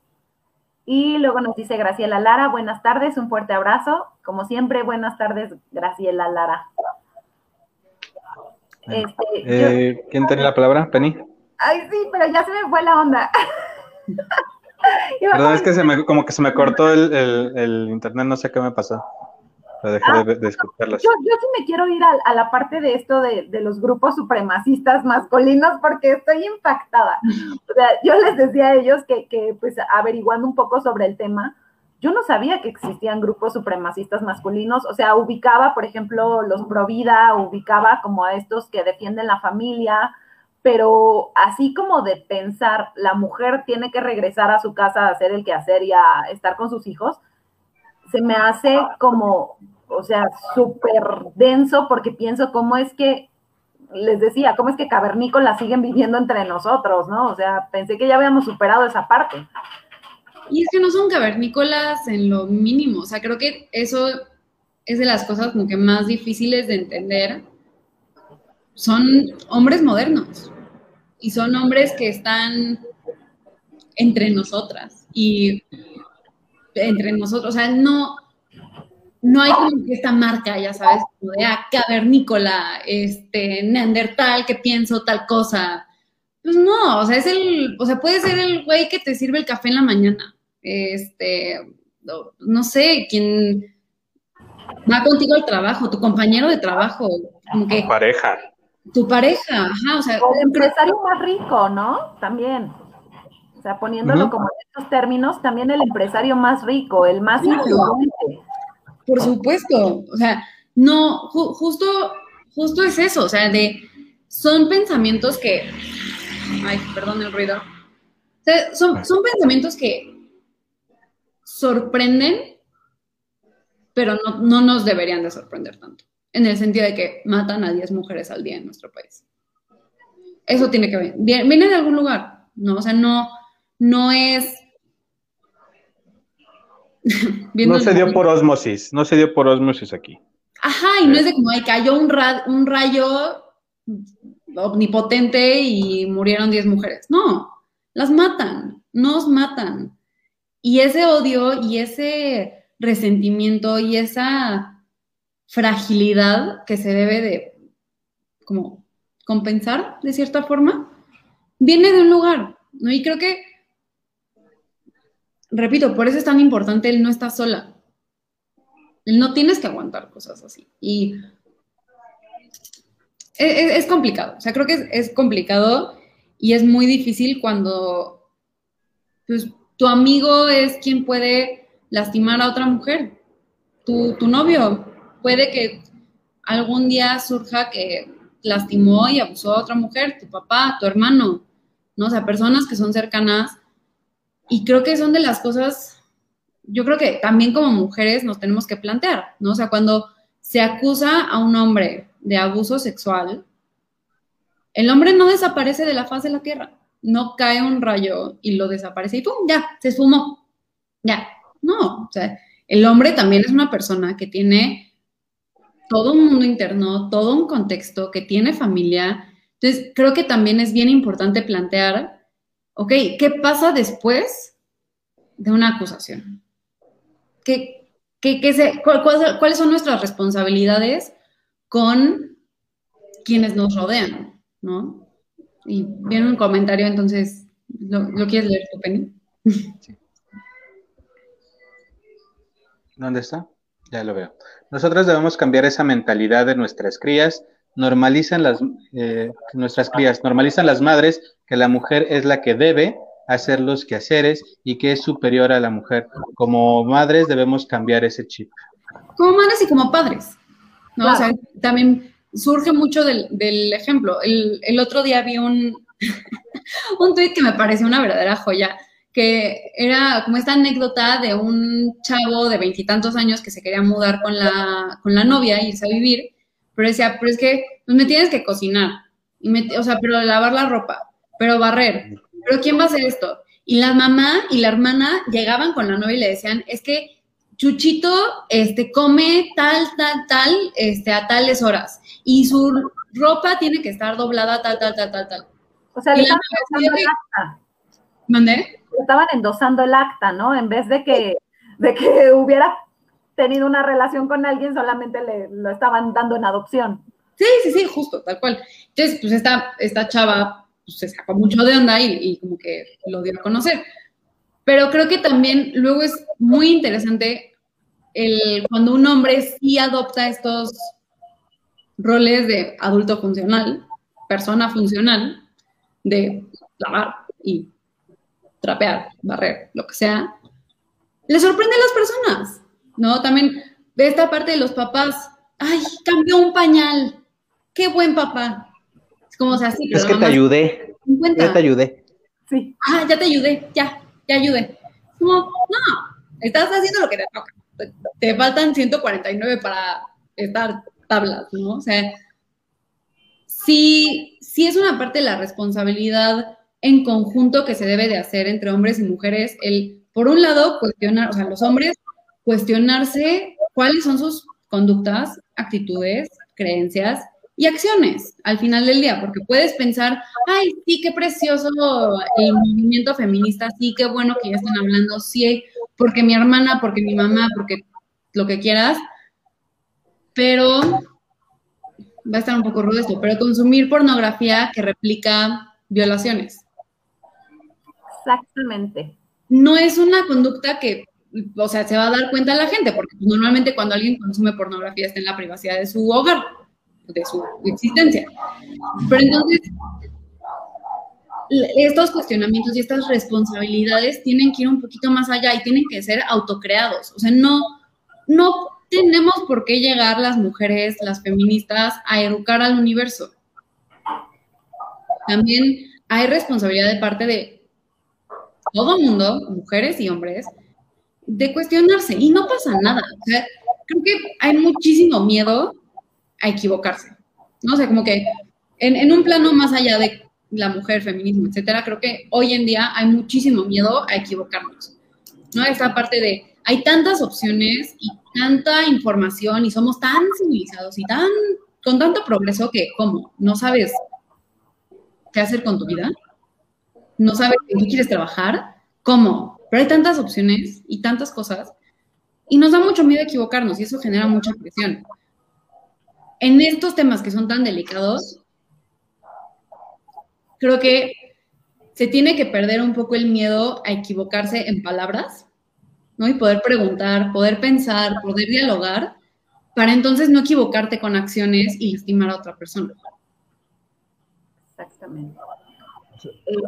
Y luego nos dice Graciela Lara, buenas tardes, un fuerte abrazo. Como siempre, buenas tardes, Graciela Lara. Este, eh, ¿Quién tiene la palabra, Penny? Ay, sí, pero ya se me fue la onda. Perdón, es que se me, como que se me cortó el, el, internet, no sé qué me pasó. Dejé ah, de, escucharlas. Yo, yo, sí me quiero ir a, la parte de esto de, de, los grupos supremacistas masculinos porque estoy impactada. O sea, yo les decía a ellos que, que, pues, averiguando un poco sobre el tema, yo no sabía que existían grupos supremacistas masculinos. O sea, ubicaba, por ejemplo, los Provida, ubicaba como a estos que defienden la familia, pero así como de pensar, la mujer tiene que regresar a su casa a hacer el quehacer y a estar con sus hijos, se me hace como, o sea, súper denso porque pienso cómo es que, les decía, cómo es que cavernícolas siguen viviendo entre nosotros, ¿no? O sea, pensé que ya habíamos superado esa parte. Y es que no son cavernícolas en lo mínimo, o sea, creo que eso es de las cosas como que más difíciles de entender. Son hombres modernos y son hombres que están entre nosotras y entre nosotros, o sea, no, no hay como que esta marca, ya sabes, como de ah, cavernícola, este, neandertal, que pienso tal cosa. Pues no, o sea, es el, o sea, puede ser el güey que te sirve el café en la mañana. Este, no, sé, quién va contigo al trabajo, tu compañero de trabajo, como que. Pareja tu pareja, ajá, o sea. el empresario más rico, ¿no? También. O sea, poniéndolo como en estos términos, también el empresario más rico, el más influyente. Por supuesto, o sea, no, justo, justo es eso, o sea, de, son pensamientos que, ay, perdón el ruido, o sea, son, son pensamientos que sorprenden, pero no, no nos deberían de sorprender tanto, en el sentido de que matan a 10 mujeres al día en nuestro país. Eso tiene que ver, viene de algún lugar, ¿no? O sea, no, no es no se dio por osmosis, no se dio por osmosis aquí. Ajá, y no es de como cayó un, un rayo omnipotente y murieron 10 mujeres. No, las matan, nos matan. Y ese odio y ese resentimiento y esa fragilidad que se debe de como compensar de cierta forma, viene de un lugar, ¿no? Y creo que repito, por eso es tan importante el no está sola. El no tienes que aguantar cosas así. Y es, complicado. O sea, creo que es, complicado y es muy difícil cuando pues, tu amigo es quien puede lastimar a otra mujer. Tu, tu novio puede que algún día surja que lastimó y abusó a otra mujer, tu papá, tu hermano, ¿no? O sea, personas que son cercanas y creo que son de las cosas, yo creo que también como mujeres nos tenemos que plantear, ¿no? O sea, cuando se acusa a un hombre de abuso sexual, el hombre no desaparece de la faz de la tierra, no cae un rayo y lo desaparece y ¡pum! Ya, se esfumó. Ya, no, o sea, el hombre también es una persona que tiene todo un mundo interno, todo un contexto, que tiene familia. Entonces, creo que también es bien importante plantear Ok, ¿qué pasa después de una acusación? ¿Qué, ¿Cuáles son nuestras responsabilidades con quienes nos rodean? ¿no? Y viene un comentario, entonces, ¿lo, quieres leer tu Penny? ¿Dónde está? Ya lo veo. Nosotros debemos cambiar esa mentalidad de nuestras crías normalizan las, eh, nuestras crías, normalizan las madres que la mujer es la que debe hacer los quehaceres y que es superior a la mujer. Como madres debemos cambiar ese chip. Como madres y como padres, ¿no? O sea, también surge mucho del, ejemplo. El, otro día vi un, un tuit que me pareció una verdadera joya, que era como esta anécdota de un chavo de veintitantos años que se quería mudar con la, con la novia, irse a vivir, pero decía, pero es que pues me tienes que cocinar, y me, o sea, pero lavar la ropa, pero barrer, pero ¿quién va a hacer esto? Y la mamá y la hermana llegaban con la novia y le decían, es que Chuchito este, come tal, tal, tal, este, a tales horas, y su ropa tiene que estar doblada tal, tal, tal, tal, tal. O sea, le estaban endosando el acta. ¿Mandé? Estaban endosando el acta, ¿no? En vez de que, de que hubiera tenido una relación con alguien, solamente le lo estaban dando en adopción. Sí, sí, sí, justo, tal cual. Entonces, pues esta, esta chava pues, se sacó mucho de onda y, como que lo dio a conocer. Pero creo que también luego es muy interesante el, cuando un hombre sí adopta estos roles de adulto funcional, persona funcional, de lavar y trapear, barrer, lo que sea, le sorprende a las personas. ¿No? También de esta parte de los papás, ay, cambió un pañal, qué buen papá. Es como, o sea, sí, Es que te ayudé. Ya te ayudé. Sí. Ah, ya te ayudé, ya, ya ayudé. Como, no, estás haciendo lo que te toca. Te faltan 149 para estar tablas, ¿no? O sea, sí, sí es una parte de la responsabilidad en conjunto que se debe de hacer entre hombres y mujeres, el, por un lado, cuestionar, o sea, los hombres cuestionarse cuáles son sus conductas, actitudes, creencias y acciones al final del día, porque puedes pensar, ay, sí, qué precioso el movimiento feminista, sí, qué bueno que ya están hablando, sí, porque mi hermana, porque mi mamá, porque lo que quieras, pero va a estar un poco rudo esto, pero consumir pornografía que replica violaciones. Exactamente. No es una conducta que o sea, se va a dar cuenta la gente, porque pues, normalmente cuando alguien consume pornografía está en la privacidad de su hogar, de su existencia. Pero entonces, estos cuestionamientos y estas responsabilidades tienen que ir un poquito más allá y tienen que ser autocreados. O sea, no, no tenemos por qué llegar las mujeres, las feministas, a educar al universo. También hay responsabilidad de parte de todo mundo, mujeres y hombres, de cuestionarse y no pasa nada. O sea, creo que hay muchísimo miedo a equivocarse. ¿no? O sea, como que en, en un plano más allá de la mujer, feminismo, etcétera, creo que hoy en día hay muchísimo miedo a equivocarnos. ¿no? Esta parte de hay tantas opciones y tanta información y somos tan civilizados y tan con tanto progreso que, ¿cómo? ¿No sabes qué hacer con tu vida? ¿No sabes en qué quieres trabajar? ¿Cómo? Pero hay tantas opciones y tantas cosas y nos da mucho miedo equivocarnos y eso genera mucha presión. En estos temas que son tan delicados, creo que se tiene que perder un poco el miedo a equivocarse en palabras ¿no? Y poder preguntar, poder pensar, poder dialogar, para entonces no equivocarte con acciones y lastimar a otra persona. Exactamente.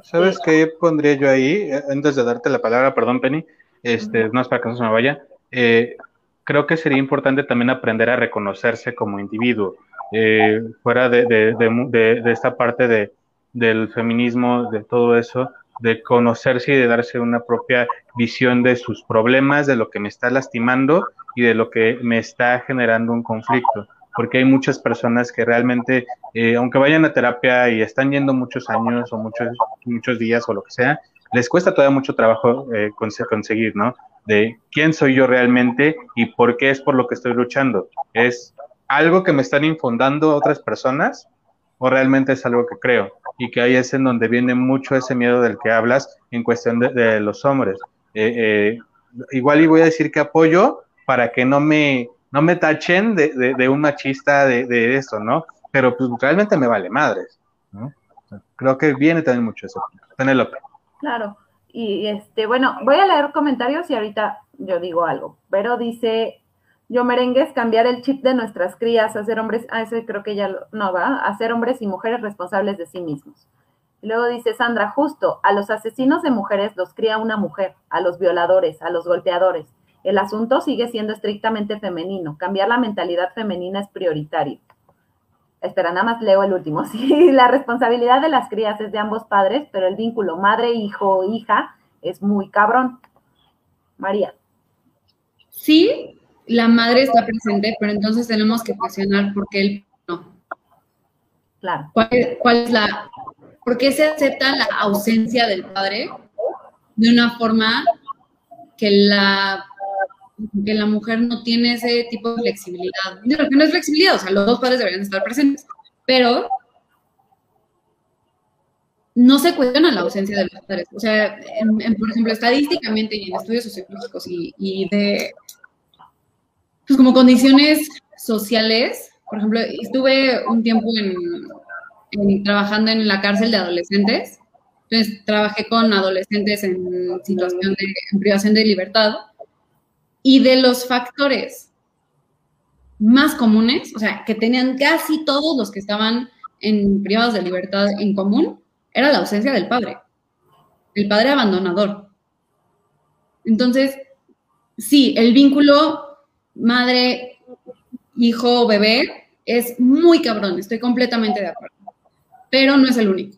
¿Sabes qué pondría yo ahí? Eh, antes de darte la palabra, perdón, Penny, este, no es para que no se me vaya. Eh, creo que sería importante también aprender a reconocerse como individuo, eh, fuera de, de, de, de, esta parte de, del feminismo, de todo eso, de conocerse y de darse una propia visión de sus problemas, de lo que me está lastimando y de lo que me está generando un conflicto. Porque hay muchas personas que realmente, eh, aunque vayan a terapia y están yendo muchos años o muchos, muchos días o lo que sea, les cuesta todavía mucho trabajo eh, conseguir, ¿no? De quién soy yo realmente y por qué es por lo que estoy luchando. ¿Es algo que me están infundando otras personas o realmente es algo que creo? y que ahí es en donde viene mucho ese miedo del que hablas en cuestión de, los hombres. Eh, igual y voy a decir que apoyo para que no me, no me tachen de, un machista de, de, eso, ¿no? Pero pues realmente me vale madres, ¿no? Creo que viene también mucho eso. Penélope. Claro. Y este, bueno, voy a leer comentarios y ahorita yo digo algo, pero dice yo merengues, cambiar el chip de nuestras crías, hacer hombres, ah, ese creo que ya no va, hacer hombres y mujeres responsables de sí mismos. Luego dice Sandra, justo, a los asesinos de mujeres los cría una mujer, a los violadores, a los golpeadores. El asunto sigue siendo estrictamente femenino. Cambiar la mentalidad femenina es prioritario. Espera, nada más leo el último. Sí, la responsabilidad de las crías es de ambos padres, pero el vínculo madre-hijo-hija es muy cabrón. María. Sí, la madre está presente, pero entonces tenemos que cuestionar por qué él no. Claro. ¿Cuál, es la, por qué se acepta la ausencia del padre de una forma que la, que la mujer no tiene ese tipo de flexibilidad? Que no es flexibilidad, o sea, los dos padres deberían estar presentes, pero no se cuestiona la ausencia de los padres. O sea, por ejemplo, estadísticamente y en estudios sociológicos y de pues como condiciones sociales, por ejemplo, estuve un tiempo en, trabajando en la cárcel de adolescentes, entonces trabajé con adolescentes en situación de privación de libertad y de los factores más comunes, o sea, que tenían casi todos los que estaban en privados de libertad en común, era la ausencia del padre, el padre abandonador. Entonces, sí, el vínculo madre, hijo, bebé, es muy cabrón, estoy completamente de acuerdo. Pero no es el único.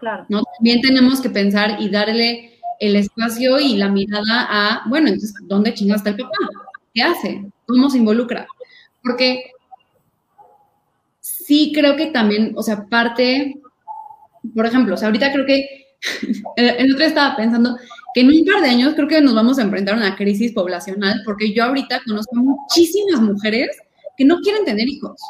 Claro. ¿no? También tenemos que pensar y darle el espacio y la mirada a, bueno, entonces, ¿dónde chingas está el papá? ¿Qué hace? ¿Cómo se involucra? Porque sí creo que también, o sea, parte, por ejemplo, o sea, ahorita creo que, el otro estaba pensando, que en un par de años creo que nos vamos a enfrentar a una crisis poblacional, porque yo ahorita conozco muchísimas mujeres que no quieren tener hijos,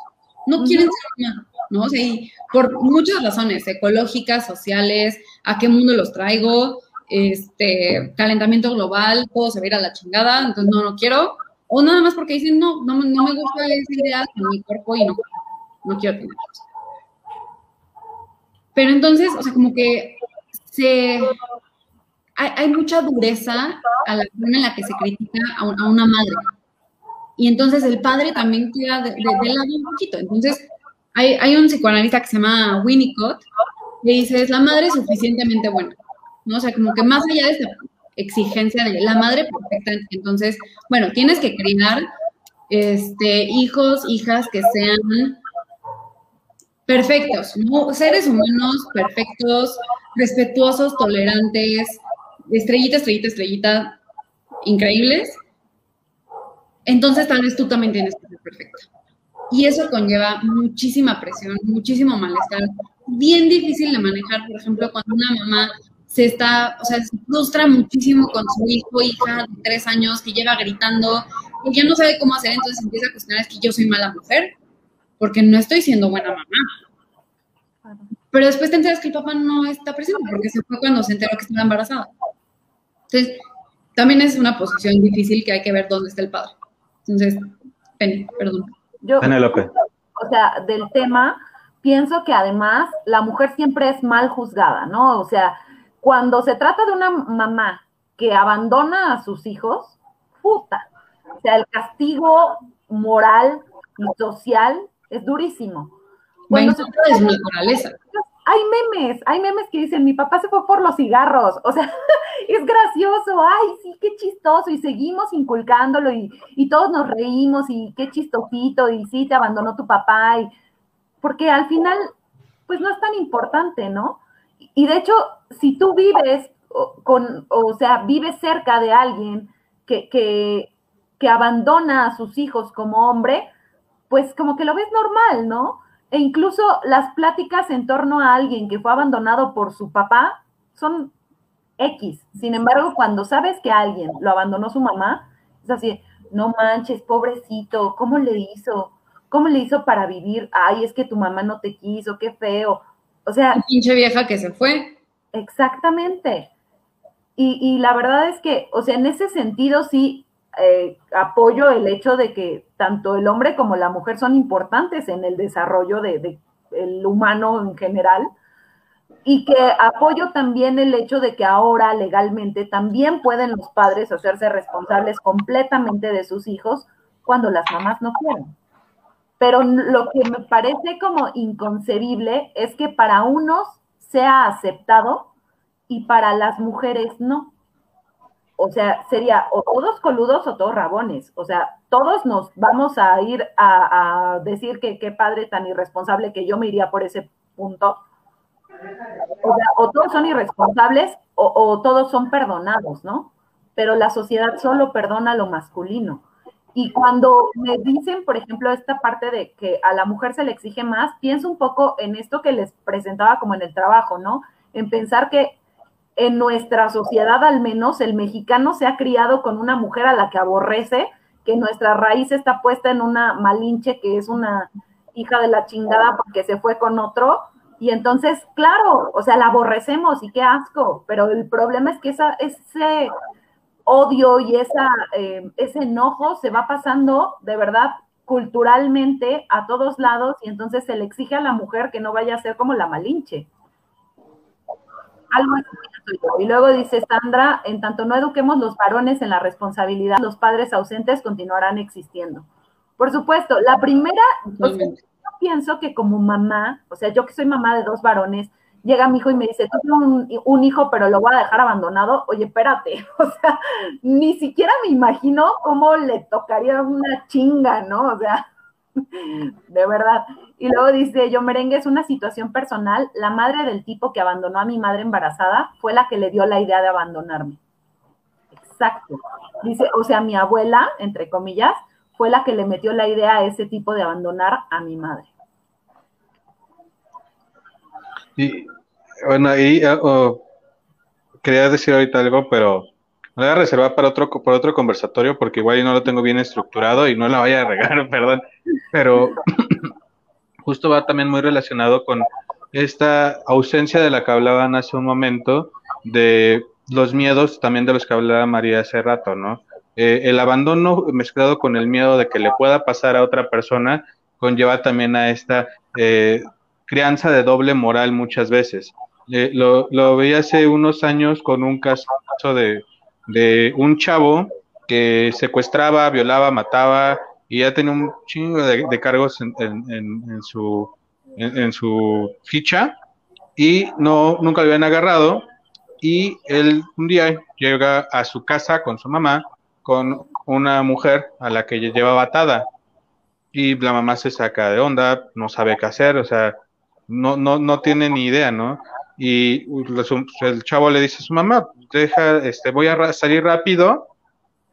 no quieren ser mamá, ¿no? O sea, y por muchas razones, ecológicas, sociales, a qué mundo los traigo, este, calentamiento global, todo se va a ir a la chingada, entonces no, no quiero, o nada más porque dicen, no, no, no me gusta esa idea con mi cuerpo y no, no quiero tener. Pero entonces, o sea, como que se hay, mucha dureza a la forma en la que se critica a, una madre. Y entonces el padre también queda de, lado un poquito. Entonces, hay, hay, un psicoanalista que se llama Winnicott, le dices, la madre es suficientemente buena, ¿no? O sea, como que más allá de esta exigencia de la madre perfecta, entonces, bueno, tienes que criar este, hijos, hijas que sean perfectos. Seres humanos perfectos, respetuosos, tolerantes, estrellita, estrellita, estrellita, increíbles. Entonces tal vez tú también tienes que ser perfecta. Y eso conlleva muchísima presión, muchísimo malestar, bien difícil de manejar, por ejemplo, cuando una mamá se está, o sea, se frustra muchísimo con su hijo, hija de tres años, que lleva gritando, y ya no sabe cómo hacer, entonces empieza a cuestionar, es que yo soy mala mujer, porque no estoy siendo buena mamá. Pero después te enteras que el papá no está presente, porque se fue cuando se enteró que estaba embarazada. Entonces, también es una posición difícil que hay que ver dónde está el padre. Entonces, Penny, perdón. Yo, o sea, del tema, pienso que además la mujer siempre es mal juzgada, ¿no? O sea, cuando se trata de una mamá que abandona a sus hijos, puta, o sea, el castigo moral y social es durísimo. Cuando se trata de naturaleza. Hay memes, hay memes que dicen, mi papá se fue por los cigarros, o sea, es gracioso, ay, sí, qué chistoso, y seguimos inculcándolo, y, y todos nos reímos, y qué chistosito, y sí, te abandonó tu papá, y, porque al final, pues no es tan importante, ¿no? Y de hecho, si tú vives con, o sea, vives cerca de alguien que, que, que abandona a sus hijos como hombre, pues como que lo ves normal, ¿no? E incluso las pláticas en torno a alguien que fue abandonado por su papá son X. Sin embargo, cuando sabes que alguien lo abandonó su mamá, es así, no manches, pobrecito, ¿cómo le hizo? ¿Cómo le hizo para vivir? Ay, es que tu mamá no te quiso, qué feo. O sea. pinche vieja que se fue. Exactamente. Y, y, la verdad es que, o sea, en ese sentido sí eh, apoyo el hecho de que tanto el hombre como la mujer son importantes en el desarrollo del de, el humano en general. Y que apoyo también el hecho de que ahora legalmente también pueden los padres hacerse responsables completamente de sus hijos cuando las mamás no quieren. Pero lo que me parece como inconcebible es que para unos sea aceptado y para las mujeres no. O sea, sería o todos coludos o todos rabones. O sea, todos nos vamos a ir a, decir que qué padre tan irresponsable que yo me iría por ese punto. O sea, o todos son irresponsables o, o todos son perdonados, ¿no? Pero la sociedad solo perdona lo masculino. Y cuando me dicen, por ejemplo, esta parte de que a la mujer se le exige más, pienso un poco en esto que les presentaba como en el trabajo, ¿no? En pensar que en nuestra sociedad al menos el mexicano se ha criado con una mujer a la que aborrece, que nuestra raíz está puesta en una malinche que es una hija de la chingada porque se fue con otro. Y entonces, claro, o sea, la aborrecemos y qué asco, pero el problema es que esa, ese odio y esa, eh, ese enojo se va pasando de verdad culturalmente a todos lados y entonces se le exige a la mujer que no vaya a ser como la malinche. Algo así. Y luego dice Sandra, en tanto no eduquemos los varones en la responsabilidad, los padres ausentes continuarán existiendo. Por supuesto, la primera, yo pienso que como mamá, o sea, yo que soy mamá de dos varones, llega mi hijo y me dice, tengo un, un, hijo, pero lo voy a dejar abandonado. Oye, espérate, o sea, ni siquiera me imagino cómo le tocaría una chinga, ¿no? O sea, de verdad. Y luego dice, yo merengue es una situación personal. La madre del tipo que abandonó a mi madre embarazada fue la que le dio la idea de abandonarme. Exacto. Dice, o sea, mi abuela, entre comillas, fue la que le metió la idea a ese tipo de abandonar a mi madre. Y bueno, ahí eh, quería decir ahorita algo, pero me voy a reservar para otro, para otro conversatorio porque igual no lo tengo bien estructurado y no la vaya a regar, perdón. Pero justo va también muy relacionado con esta ausencia de la que hablaban hace un momento, de los miedos también de los que hablaba María hace rato, ¿no? Eh, el abandono mezclado con el miedo de que le pueda pasar a otra persona conlleva también a esta eh, crianza de doble moral muchas veces. Eh, lo, lo veía hace unos años con un caso de, de un chavo que secuestraba, violaba, mataba y ya tenía un chingo de, cargos en, en, en, su, en, su ficha y no, nunca lo habían agarrado. Y él un día llega a su casa con su mamá, con una mujer a la que llevaba atada. Y la mamá se saca de onda, no sabe qué hacer, o sea, no, no, no tiene ni idea, ¿no? Y el chavo le dice a su mamá, deja, este, voy a salir rápido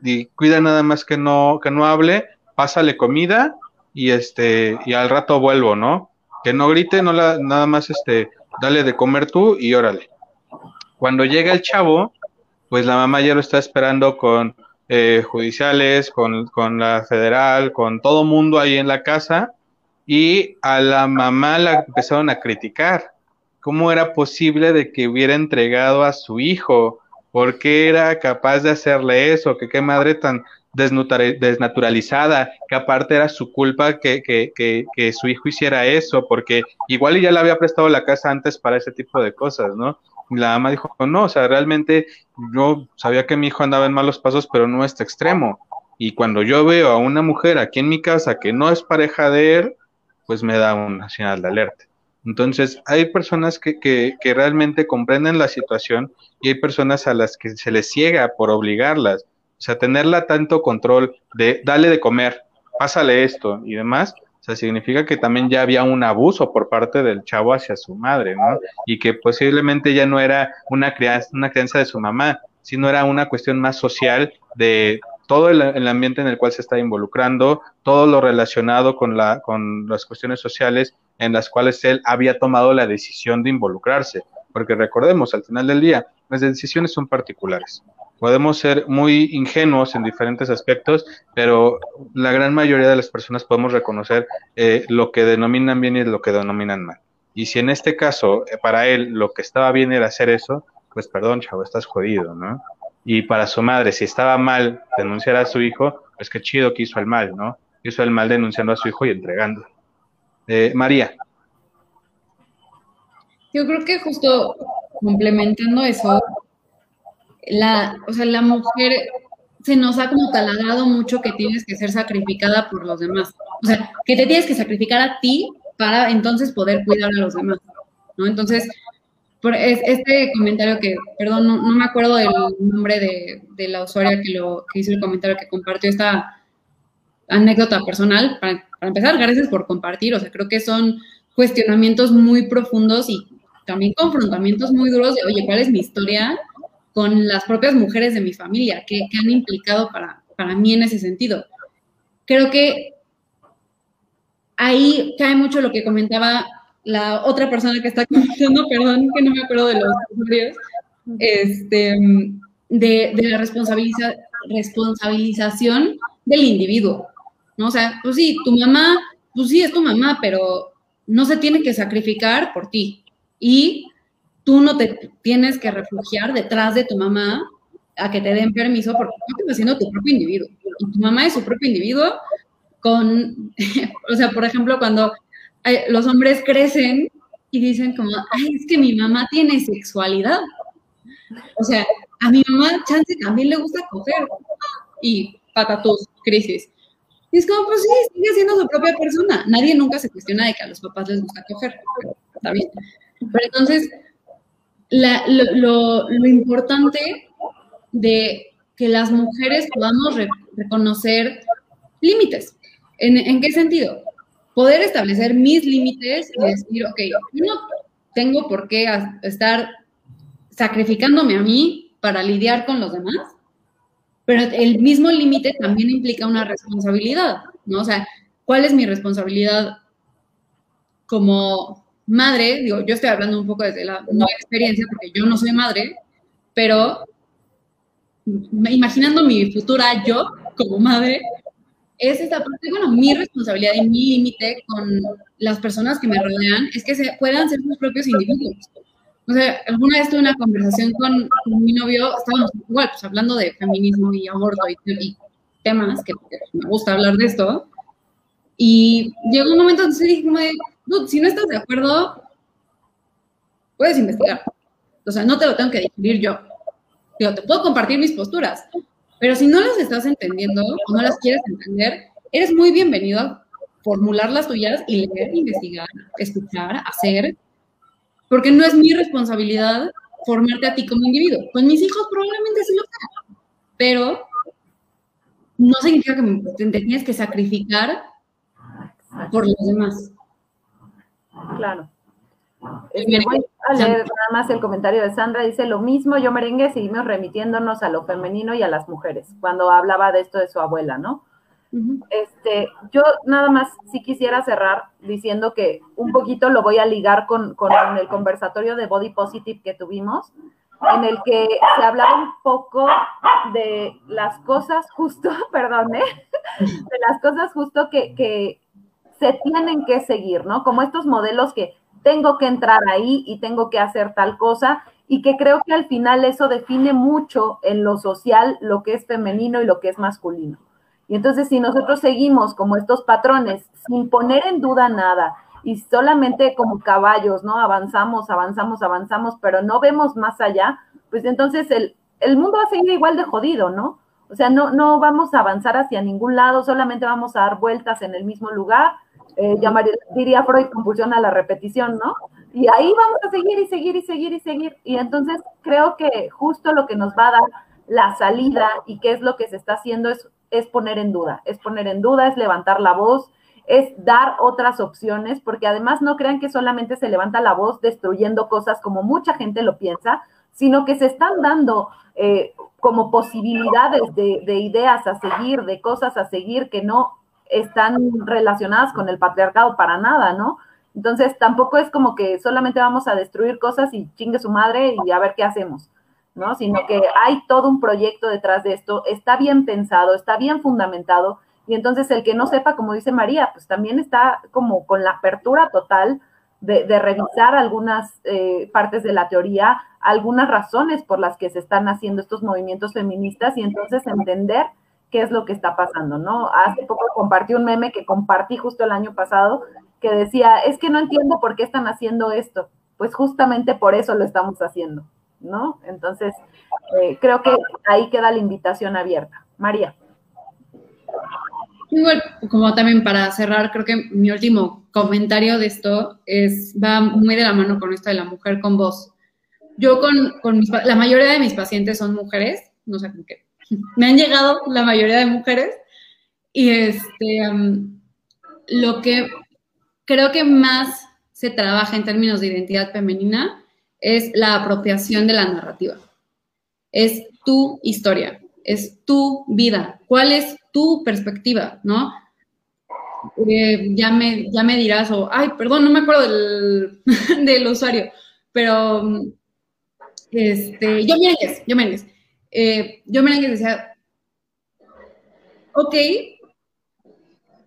y cuida nada más que no, que no hable, pásale comida y este, y al rato vuelvo, ¿no? Que no grite, no la, nada más este, dale de comer tú y órale. Cuando llega el chavo, pues la mamá ya lo está esperando con eh, judiciales, con, con, la federal, con todo mundo ahí en la casa, y a la mamá la empezaron a criticar. ¿Cómo era posible de que hubiera entregado a su hijo? ¿Por qué era capaz de hacerle eso? ¿Que qué madre tan desnaturalizada? Que aparte era su culpa que, que, que, que su hijo hiciera eso, porque igual ya le había prestado la casa antes para ese tipo de cosas, ¿no? la mamá dijo, no, o sea, realmente yo sabía que mi hijo andaba en malos pasos, pero no este extremo. Y cuando yo veo a una mujer aquí en mi casa que no es pareja de él, pues me da una señal de alerta. Entonces, hay personas que, que, realmente comprenden la situación y hay personas a las que se les ciega por obligarlas. O sea, tenerla tanto control de dale de comer, pásale esto y demás, sea, significa que también ya había un abuso por parte del chavo hacia su madre, ¿no? Y que posiblemente ya no era una crianza, una crianza de su mamá, sino era una cuestión más social de todo el, ambiente en el cual se está involucrando, todo lo relacionado con, la, con las cuestiones sociales en las cuales él había tomado la decisión de involucrarse. Porque recordemos, al final del día, las decisiones son particulares. Podemos ser muy ingenuos en diferentes aspectos, pero la gran mayoría de las personas podemos reconocer eh, lo que denominan bien y lo que denominan mal. Y si en este caso, eh, para él, lo que estaba bien era hacer eso, pues perdón, chavo, estás jodido, ¿no? Y para su madre, si estaba mal denunciar a su hijo, pues qué chido que hizo el mal, ¿no? Hizo el mal denunciando a su hijo y entregando. Eh, María. Yo creo que justo complementando eso, la, o sea, la mujer se nos ha como taladrado mucho que tienes que ser sacrificada por los demás. O sea, que te tienes que sacrificar a ti para entonces poder cuidar a los demás, ¿no? Entonces, por este comentario que, perdón, no, me acuerdo del nombre de, de, la usuaria que, lo, que hizo el comentario que compartió esta anécdota personal. Para, para empezar, gracias por compartir. O sea, creo que son cuestionamientos muy profundos y también confrontamientos muy duros de, oye, ¿cuál es mi historia? con las propias mujeres de mi familia, que, han implicado para, para mí en ese sentido. Creo que ahí cae mucho lo que comentaba la otra persona que está comentando, perdón, que no me acuerdo de los nombres, este, de, de, la responsabiliza, responsabilización del individuo, ¿no? O sea, pues sí, tu mamá, pues sí, es tu mamá, pero no se tiene que sacrificar por ti. Y tú no te tienes que refugiar detrás de tu mamá a que te den permiso porque tú estás siendo tu propio individuo. Y tu mamá es su propio individuo con, o sea, por ejemplo, cuando los hombres crecen y dicen como, es que mi mamá tiene sexualidad. O sea, a mi mamá, chance, también le gusta coger. Y patatus, crisis. Y es como, pues sí, sigue siendo su propia persona. Nadie nunca se cuestiona de que a los papás les gusta coger. Está bien. Pero entonces, lo, importante de que las mujeres podamos reconocer límites. ¿En, qué sentido? Poder establecer mis límites y decir, ok, yo no tengo por qué estar sacrificándome a mí para lidiar con los demás, pero el mismo límite también implica una responsabilidad, ¿no? O sea, ¿cuál es mi responsabilidad como madre, digo, yo estoy hablando un poco desde la no experiencia, porque yo no soy madre, pero imaginando mi futura yo como madre, es esta parte, bueno, mi responsabilidad y mi límite con las personas que me rodean es que se puedan ser sus propios individuos. O sea, alguna vez tuve una conversación con, mi novio, estábamos igual, pues hablando de feminismo y aborto y, temas, que, me gusta hablar de esto, y llegó un momento donde dije como de, si no estás de acuerdo, puedes investigar. O sea, no te lo tengo que decidir yo. Digo, te puedo compartir mis posturas, pero si no las estás entendiendo o no las quieres entender, eres muy bienvenido a formular las tuyas y leer, investigar, escuchar, hacer. porque no es mi responsabilidad formarte a ti como individuo. Con mis hijos probablemente sí lo sea, pero no significa que te que sacrificar por los demás. Claro. Este, voy a leer nada más el comentario de Sandra. Dice lo mismo, yo merengue, seguimos remitiéndonos a lo femenino y a las mujeres, cuando hablaba de esto de su abuela, ¿no? Este, yo nada más sí quisiera cerrar diciendo que un poquito lo voy a ligar con, con el conversatorio de Body Positive que tuvimos, en el que se hablaba un poco de las cosas justo, perdón, ¿eh? de las cosas justo que, que se tienen que seguir, ¿no? Como estos modelos que tengo que entrar ahí y tengo que hacer tal cosa y que creo que al final eso define mucho en lo social lo que es femenino y lo que es masculino. Y entonces si nosotros seguimos como estos patrones sin poner en duda nada y solamente como caballos, ¿no? Avanzamos, avanzamos, avanzamos, pero no vemos más allá, pues entonces el, el mundo va a seguir igual de jodido, ¿no? O sea, no, no vamos a avanzar hacia ningún lado, solamente vamos a dar vueltas en el mismo lugar. Eh, llamaría, diría Freud, compulsión a la repetición, ¿no? Y ahí vamos a seguir y seguir y seguir y seguir. Y entonces creo que justo lo que nos va a dar la salida y qué es lo que se está haciendo es es poner en duda, es poner en duda, es levantar la voz, es dar otras opciones, porque además no crean que solamente se levanta la voz destruyendo cosas como mucha gente lo piensa, sino que se están dando eh, como posibilidades de, de, ideas a seguir, de cosas a seguir que no están relacionadas con el patriarcado para nada, ¿no? Entonces tampoco es como que solamente vamos a destruir cosas y chingue su madre y a ver qué hacemos. ¿no? Sino que hay todo un proyecto detrás de esto, está bien pensado, está bien fundamentado, y entonces el que no sepa, como dice María, pues también está como con la apertura total de, revisar algunas eh, partes de la teoría, algunas razones por las que se están haciendo estos movimientos feministas y entonces entender qué es lo que está pasando, ¿no? Hace poco compartí un meme que compartí justo el año pasado que decía, es que no entiendo por qué están haciendo esto. Pues justamente por eso lo estamos haciendo. ¿no? Entonces, eh, creo que ahí queda la invitación abierta. María. Igual, como también para cerrar, creo que mi último comentario de esto es, va muy de la mano con esto de la mujer con voz. Yo con, con la mayoría de mis pacientes son mujeres, no sé qué, me han llegado la mayoría de mujeres y este, lo que creo que más se trabaja en términos de identidad femenina es la apropiación de la narrativa. Es tu historia, es tu vida. ¿Cuál es tu perspectiva, no? Eh, ya, me, ya me dirás, o, ay, perdón, no me acuerdo del, del usuario, pero este, yo Merengues, yo Merengues. Eh, yo Merengues decía, ok,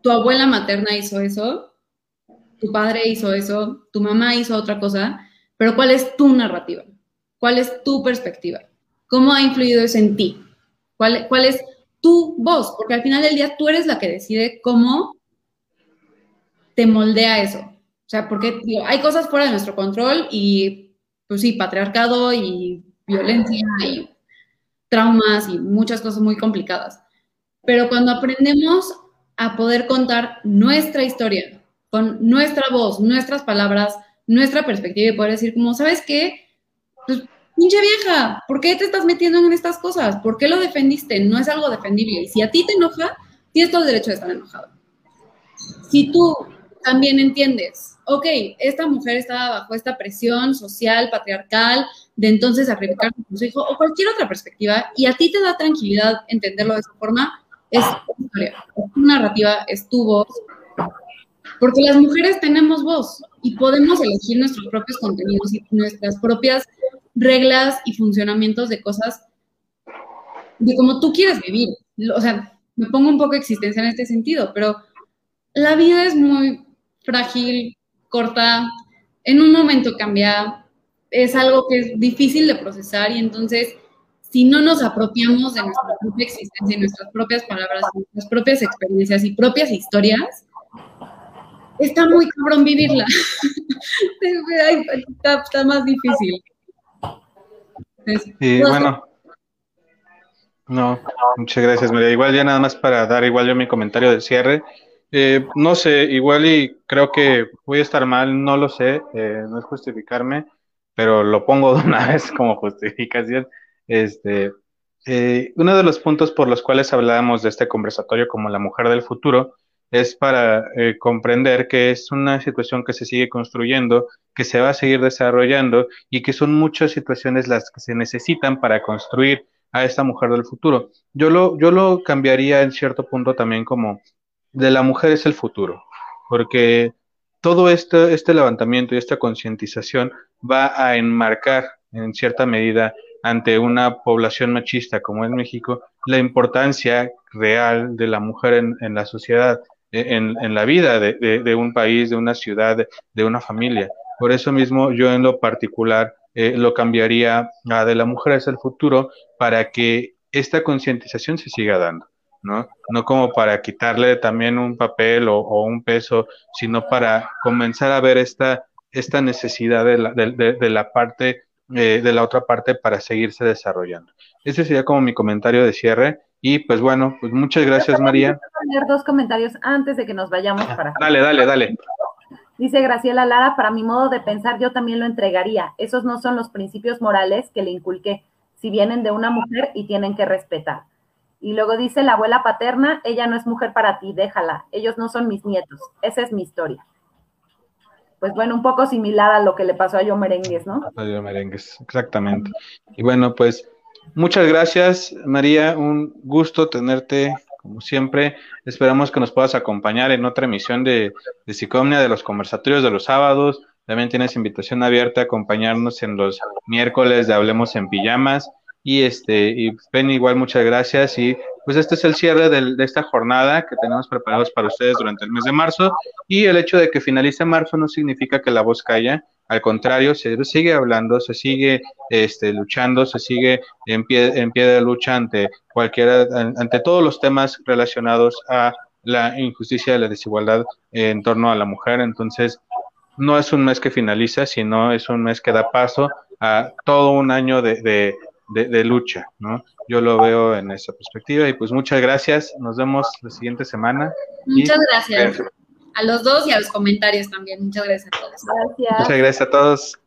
tu abuela materna hizo eso, tu padre hizo eso, tu mamá hizo otra cosa, pero ¿cuál es tu narrativa? ¿Cuál es tu perspectiva? ¿Cómo ha influido eso en ti? ¿Cuál, cuál es tu voz? Porque al final del día tú eres la que decide cómo te moldea eso. O sea, porque hay cosas fuera de nuestro control y, pues sí, patriarcado y violencia y traumas y muchas cosas muy complicadas. Pero cuando aprendemos a poder contar nuestra historia con nuestra voz, nuestras palabras, nuestra perspectiva y poder decir como, ¿sabes qué? Pues, vieja, ¿por qué te estás metiendo en estas cosas? ¿Por qué lo defendiste? No es algo defendible. Y si a ti te enoja, tienes todo el derecho de estar enojado. Si tú también entiendes, ok, esta mujer estaba bajo esta presión social, patriarcal, de entonces sacrificar a su hijo o cualquier otra perspectiva, y a ti te da tranquilidad entenderlo de esa forma, es tu historia, es tu narrativa, es tu voz, porque las mujeres tenemos voz y podemos elegir nuestros propios contenidos y nuestras propias reglas y funcionamientos de cosas de cómo tú quieres vivir. O sea, me pongo un poco existencia en este sentido, pero la vida es muy frágil, corta, en un momento cambia, es algo que es difícil de procesar y entonces si no nos apropiamos de nuestra propia existencia, de nuestras propias palabras, nuestras propias experiencias y propias historias, está muy cabrón vivirla. está, más difícil. y bueno. No, muchas gracias, María. Igual ya nada más para dar igual yo mi comentario de cierre. Eh, no sé, igual y creo que voy a estar mal, no lo sé, eh, no es justificarme, pero lo pongo de una vez como justificación. Este, eh, uno de los puntos por los cuales hablábamos de este conversatorio como la mujer del futuro es para eh, comprender que es una situación que se sigue construyendo, que se va a seguir desarrollando y que son muchas situaciones las que se necesitan para construir a esta mujer del futuro. Yo lo, yo lo cambiaría en cierto punto también como de la mujer es el futuro, porque todo este, este levantamiento y esta concientización va a enmarcar en cierta medida ante una población machista como es México la importancia real de la mujer en, la sociedad, en, en la vida de, de, de, un país, de una ciudad, de una familia. Por eso mismo yo en lo particular eh, lo cambiaría a de la mujer es el futuro para que esta concientización se siga dando. ¿No? No como para quitarle también un papel o, o, un peso, sino para comenzar a ver esta, esta necesidad de la, de, de la parte, eh, de la otra parte para seguirse desarrollando. Ese sería como mi comentario de cierre. Y pues bueno, pues muchas gracias, María. poner dos comentarios antes de que nos vayamos para. Dale, dale, dale. Dice Graciela Lara, para mi modo de pensar, yo también lo entregaría. Esos no son los principios morales que le inculqué, si vienen de una mujer y tienen que respetar. Y luego dice la abuela paterna, ella no es mujer para ti, déjala, ellos no son mis nietos, esa es mi historia. Pues bueno, un poco similar a lo que le pasó a Yo Merengues, ¿no? A Yo Merengues, exactamente. Y bueno, pues muchas gracias, María, un gusto tenerte como siempre. Esperamos que nos puedas acompañar en otra emisión de, de de los conversatorios de los sábados. También tienes invitación abierta a acompañarnos en los miércoles de Hablemos en Pijamas. Y este, y Ben, igual muchas gracias. Y pues este es el cierre del, de esta jornada que tenemos preparados para ustedes durante el mes de marzo. Y el hecho de que finalice marzo no significa que la voz calla. Al contrario, se sigue hablando, se sigue este, luchando, se sigue en pie, en pie de lucha ante cualquiera, ante todos los temas relacionados a la injusticia y la desigualdad en torno a la mujer. Entonces, no es un mes que finaliza, sino es un mes que da paso a todo un año de, de de, de, lucha, ¿no? Yo lo veo en esa perspectiva y pues muchas gracias, nos vemos la siguiente semana. Muchas y, gracias. gracias. A los dos y a los comentarios también, muchas gracias a todos. Gracias. Muchas gracias a todos.